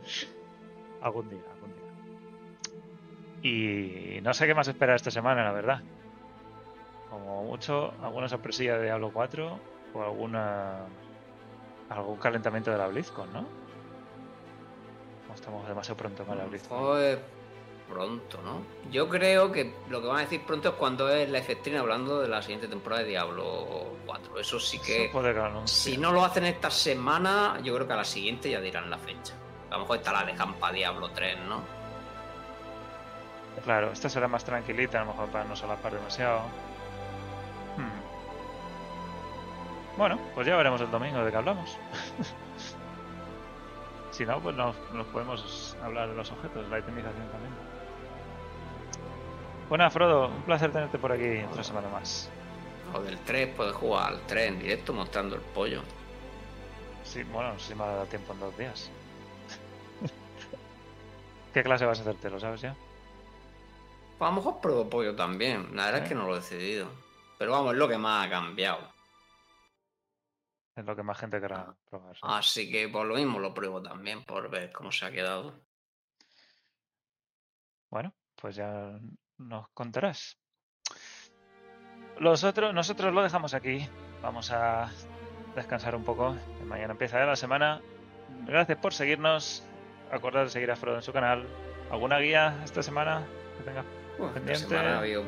algún día, algún día. Y no sé qué más esperar esta semana, la verdad. Como mucho, alguna sorpresilla de Diablo 4 o alguna algún calentamiento de la BlizzCon, ¿no? Estamos demasiado pronto para la BlizzCon. Pues pronto, ¿no? Yo creo que lo que van a decir pronto es cuando es la stream hablando de la siguiente temporada de Diablo 4. Eso sí que. Eso. Si no lo hacen esta semana, yo creo que a la siguiente ya dirán la fecha. A lo mejor está la de Campa Diablo 3, ¿no? Claro, esta será más tranquilita, a lo mejor para no solapar demasiado. Bueno, pues ya veremos el domingo de qué hablamos. si no, pues nos, podemos hablar de los objetos, la itemización también. Bueno, Frodo, un placer tenerte por aquí otra semana más. O del 3, puedes jugar al 3 en directo mostrando el pollo. Sí, bueno, no sé si me ha dado tiempo en dos días. ¿Qué clase vas a hacerte? ¿Lo sabes ya? Pues a lo mejor pruebo pollo también. La verdad es que no lo he decidido. Pero vamos, es lo que más ha cambiado. Es lo que más gente querrá probar. Así que por lo mismo lo pruebo también, por ver cómo se ha quedado. Bueno, pues ya nos contarás. Los otros, nosotros lo dejamos aquí. Vamos a descansar un poco. Mañana empieza la semana. Gracias por seguirnos. Acordad de seguir a Frodo en su canal. ¿Alguna guía esta semana que tenga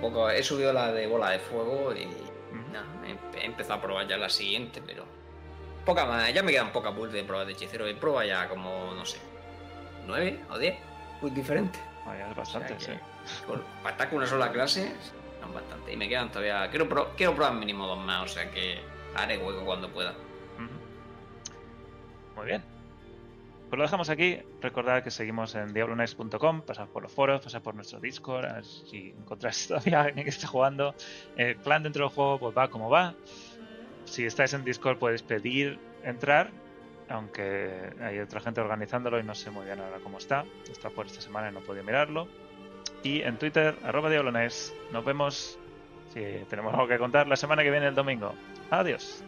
poco. He subido la de bola de fuego y he empezado a probar ya la siguiente, pero poca más. Ya me quedan pocas builds de pruebas de hechicero. He probado ya como, no sé, nueve o diez muy diferentes. es bastante, sí. para estar con una sola clase, son bastante. Y me quedan todavía. Quiero, quiero probar mínimo dos más, o sea que haré hueco cuando pueda. Muy bien. Pues lo dejamos aquí. Recordad que seguimos en diablonex.com, pasad por los foros, pasad por nuestro Discord, a ver si encontráis todavía alguien que esté jugando. El clan dentro del juego pues va como va. Si estáis en Discord podéis pedir entrar, aunque hay otra gente organizándolo y no sé muy bien ahora cómo está. Está por esta semana y no podía mirarlo. Y en Twitter, arroba Nos vemos si tenemos algo que contar la semana que viene el domingo. Adiós.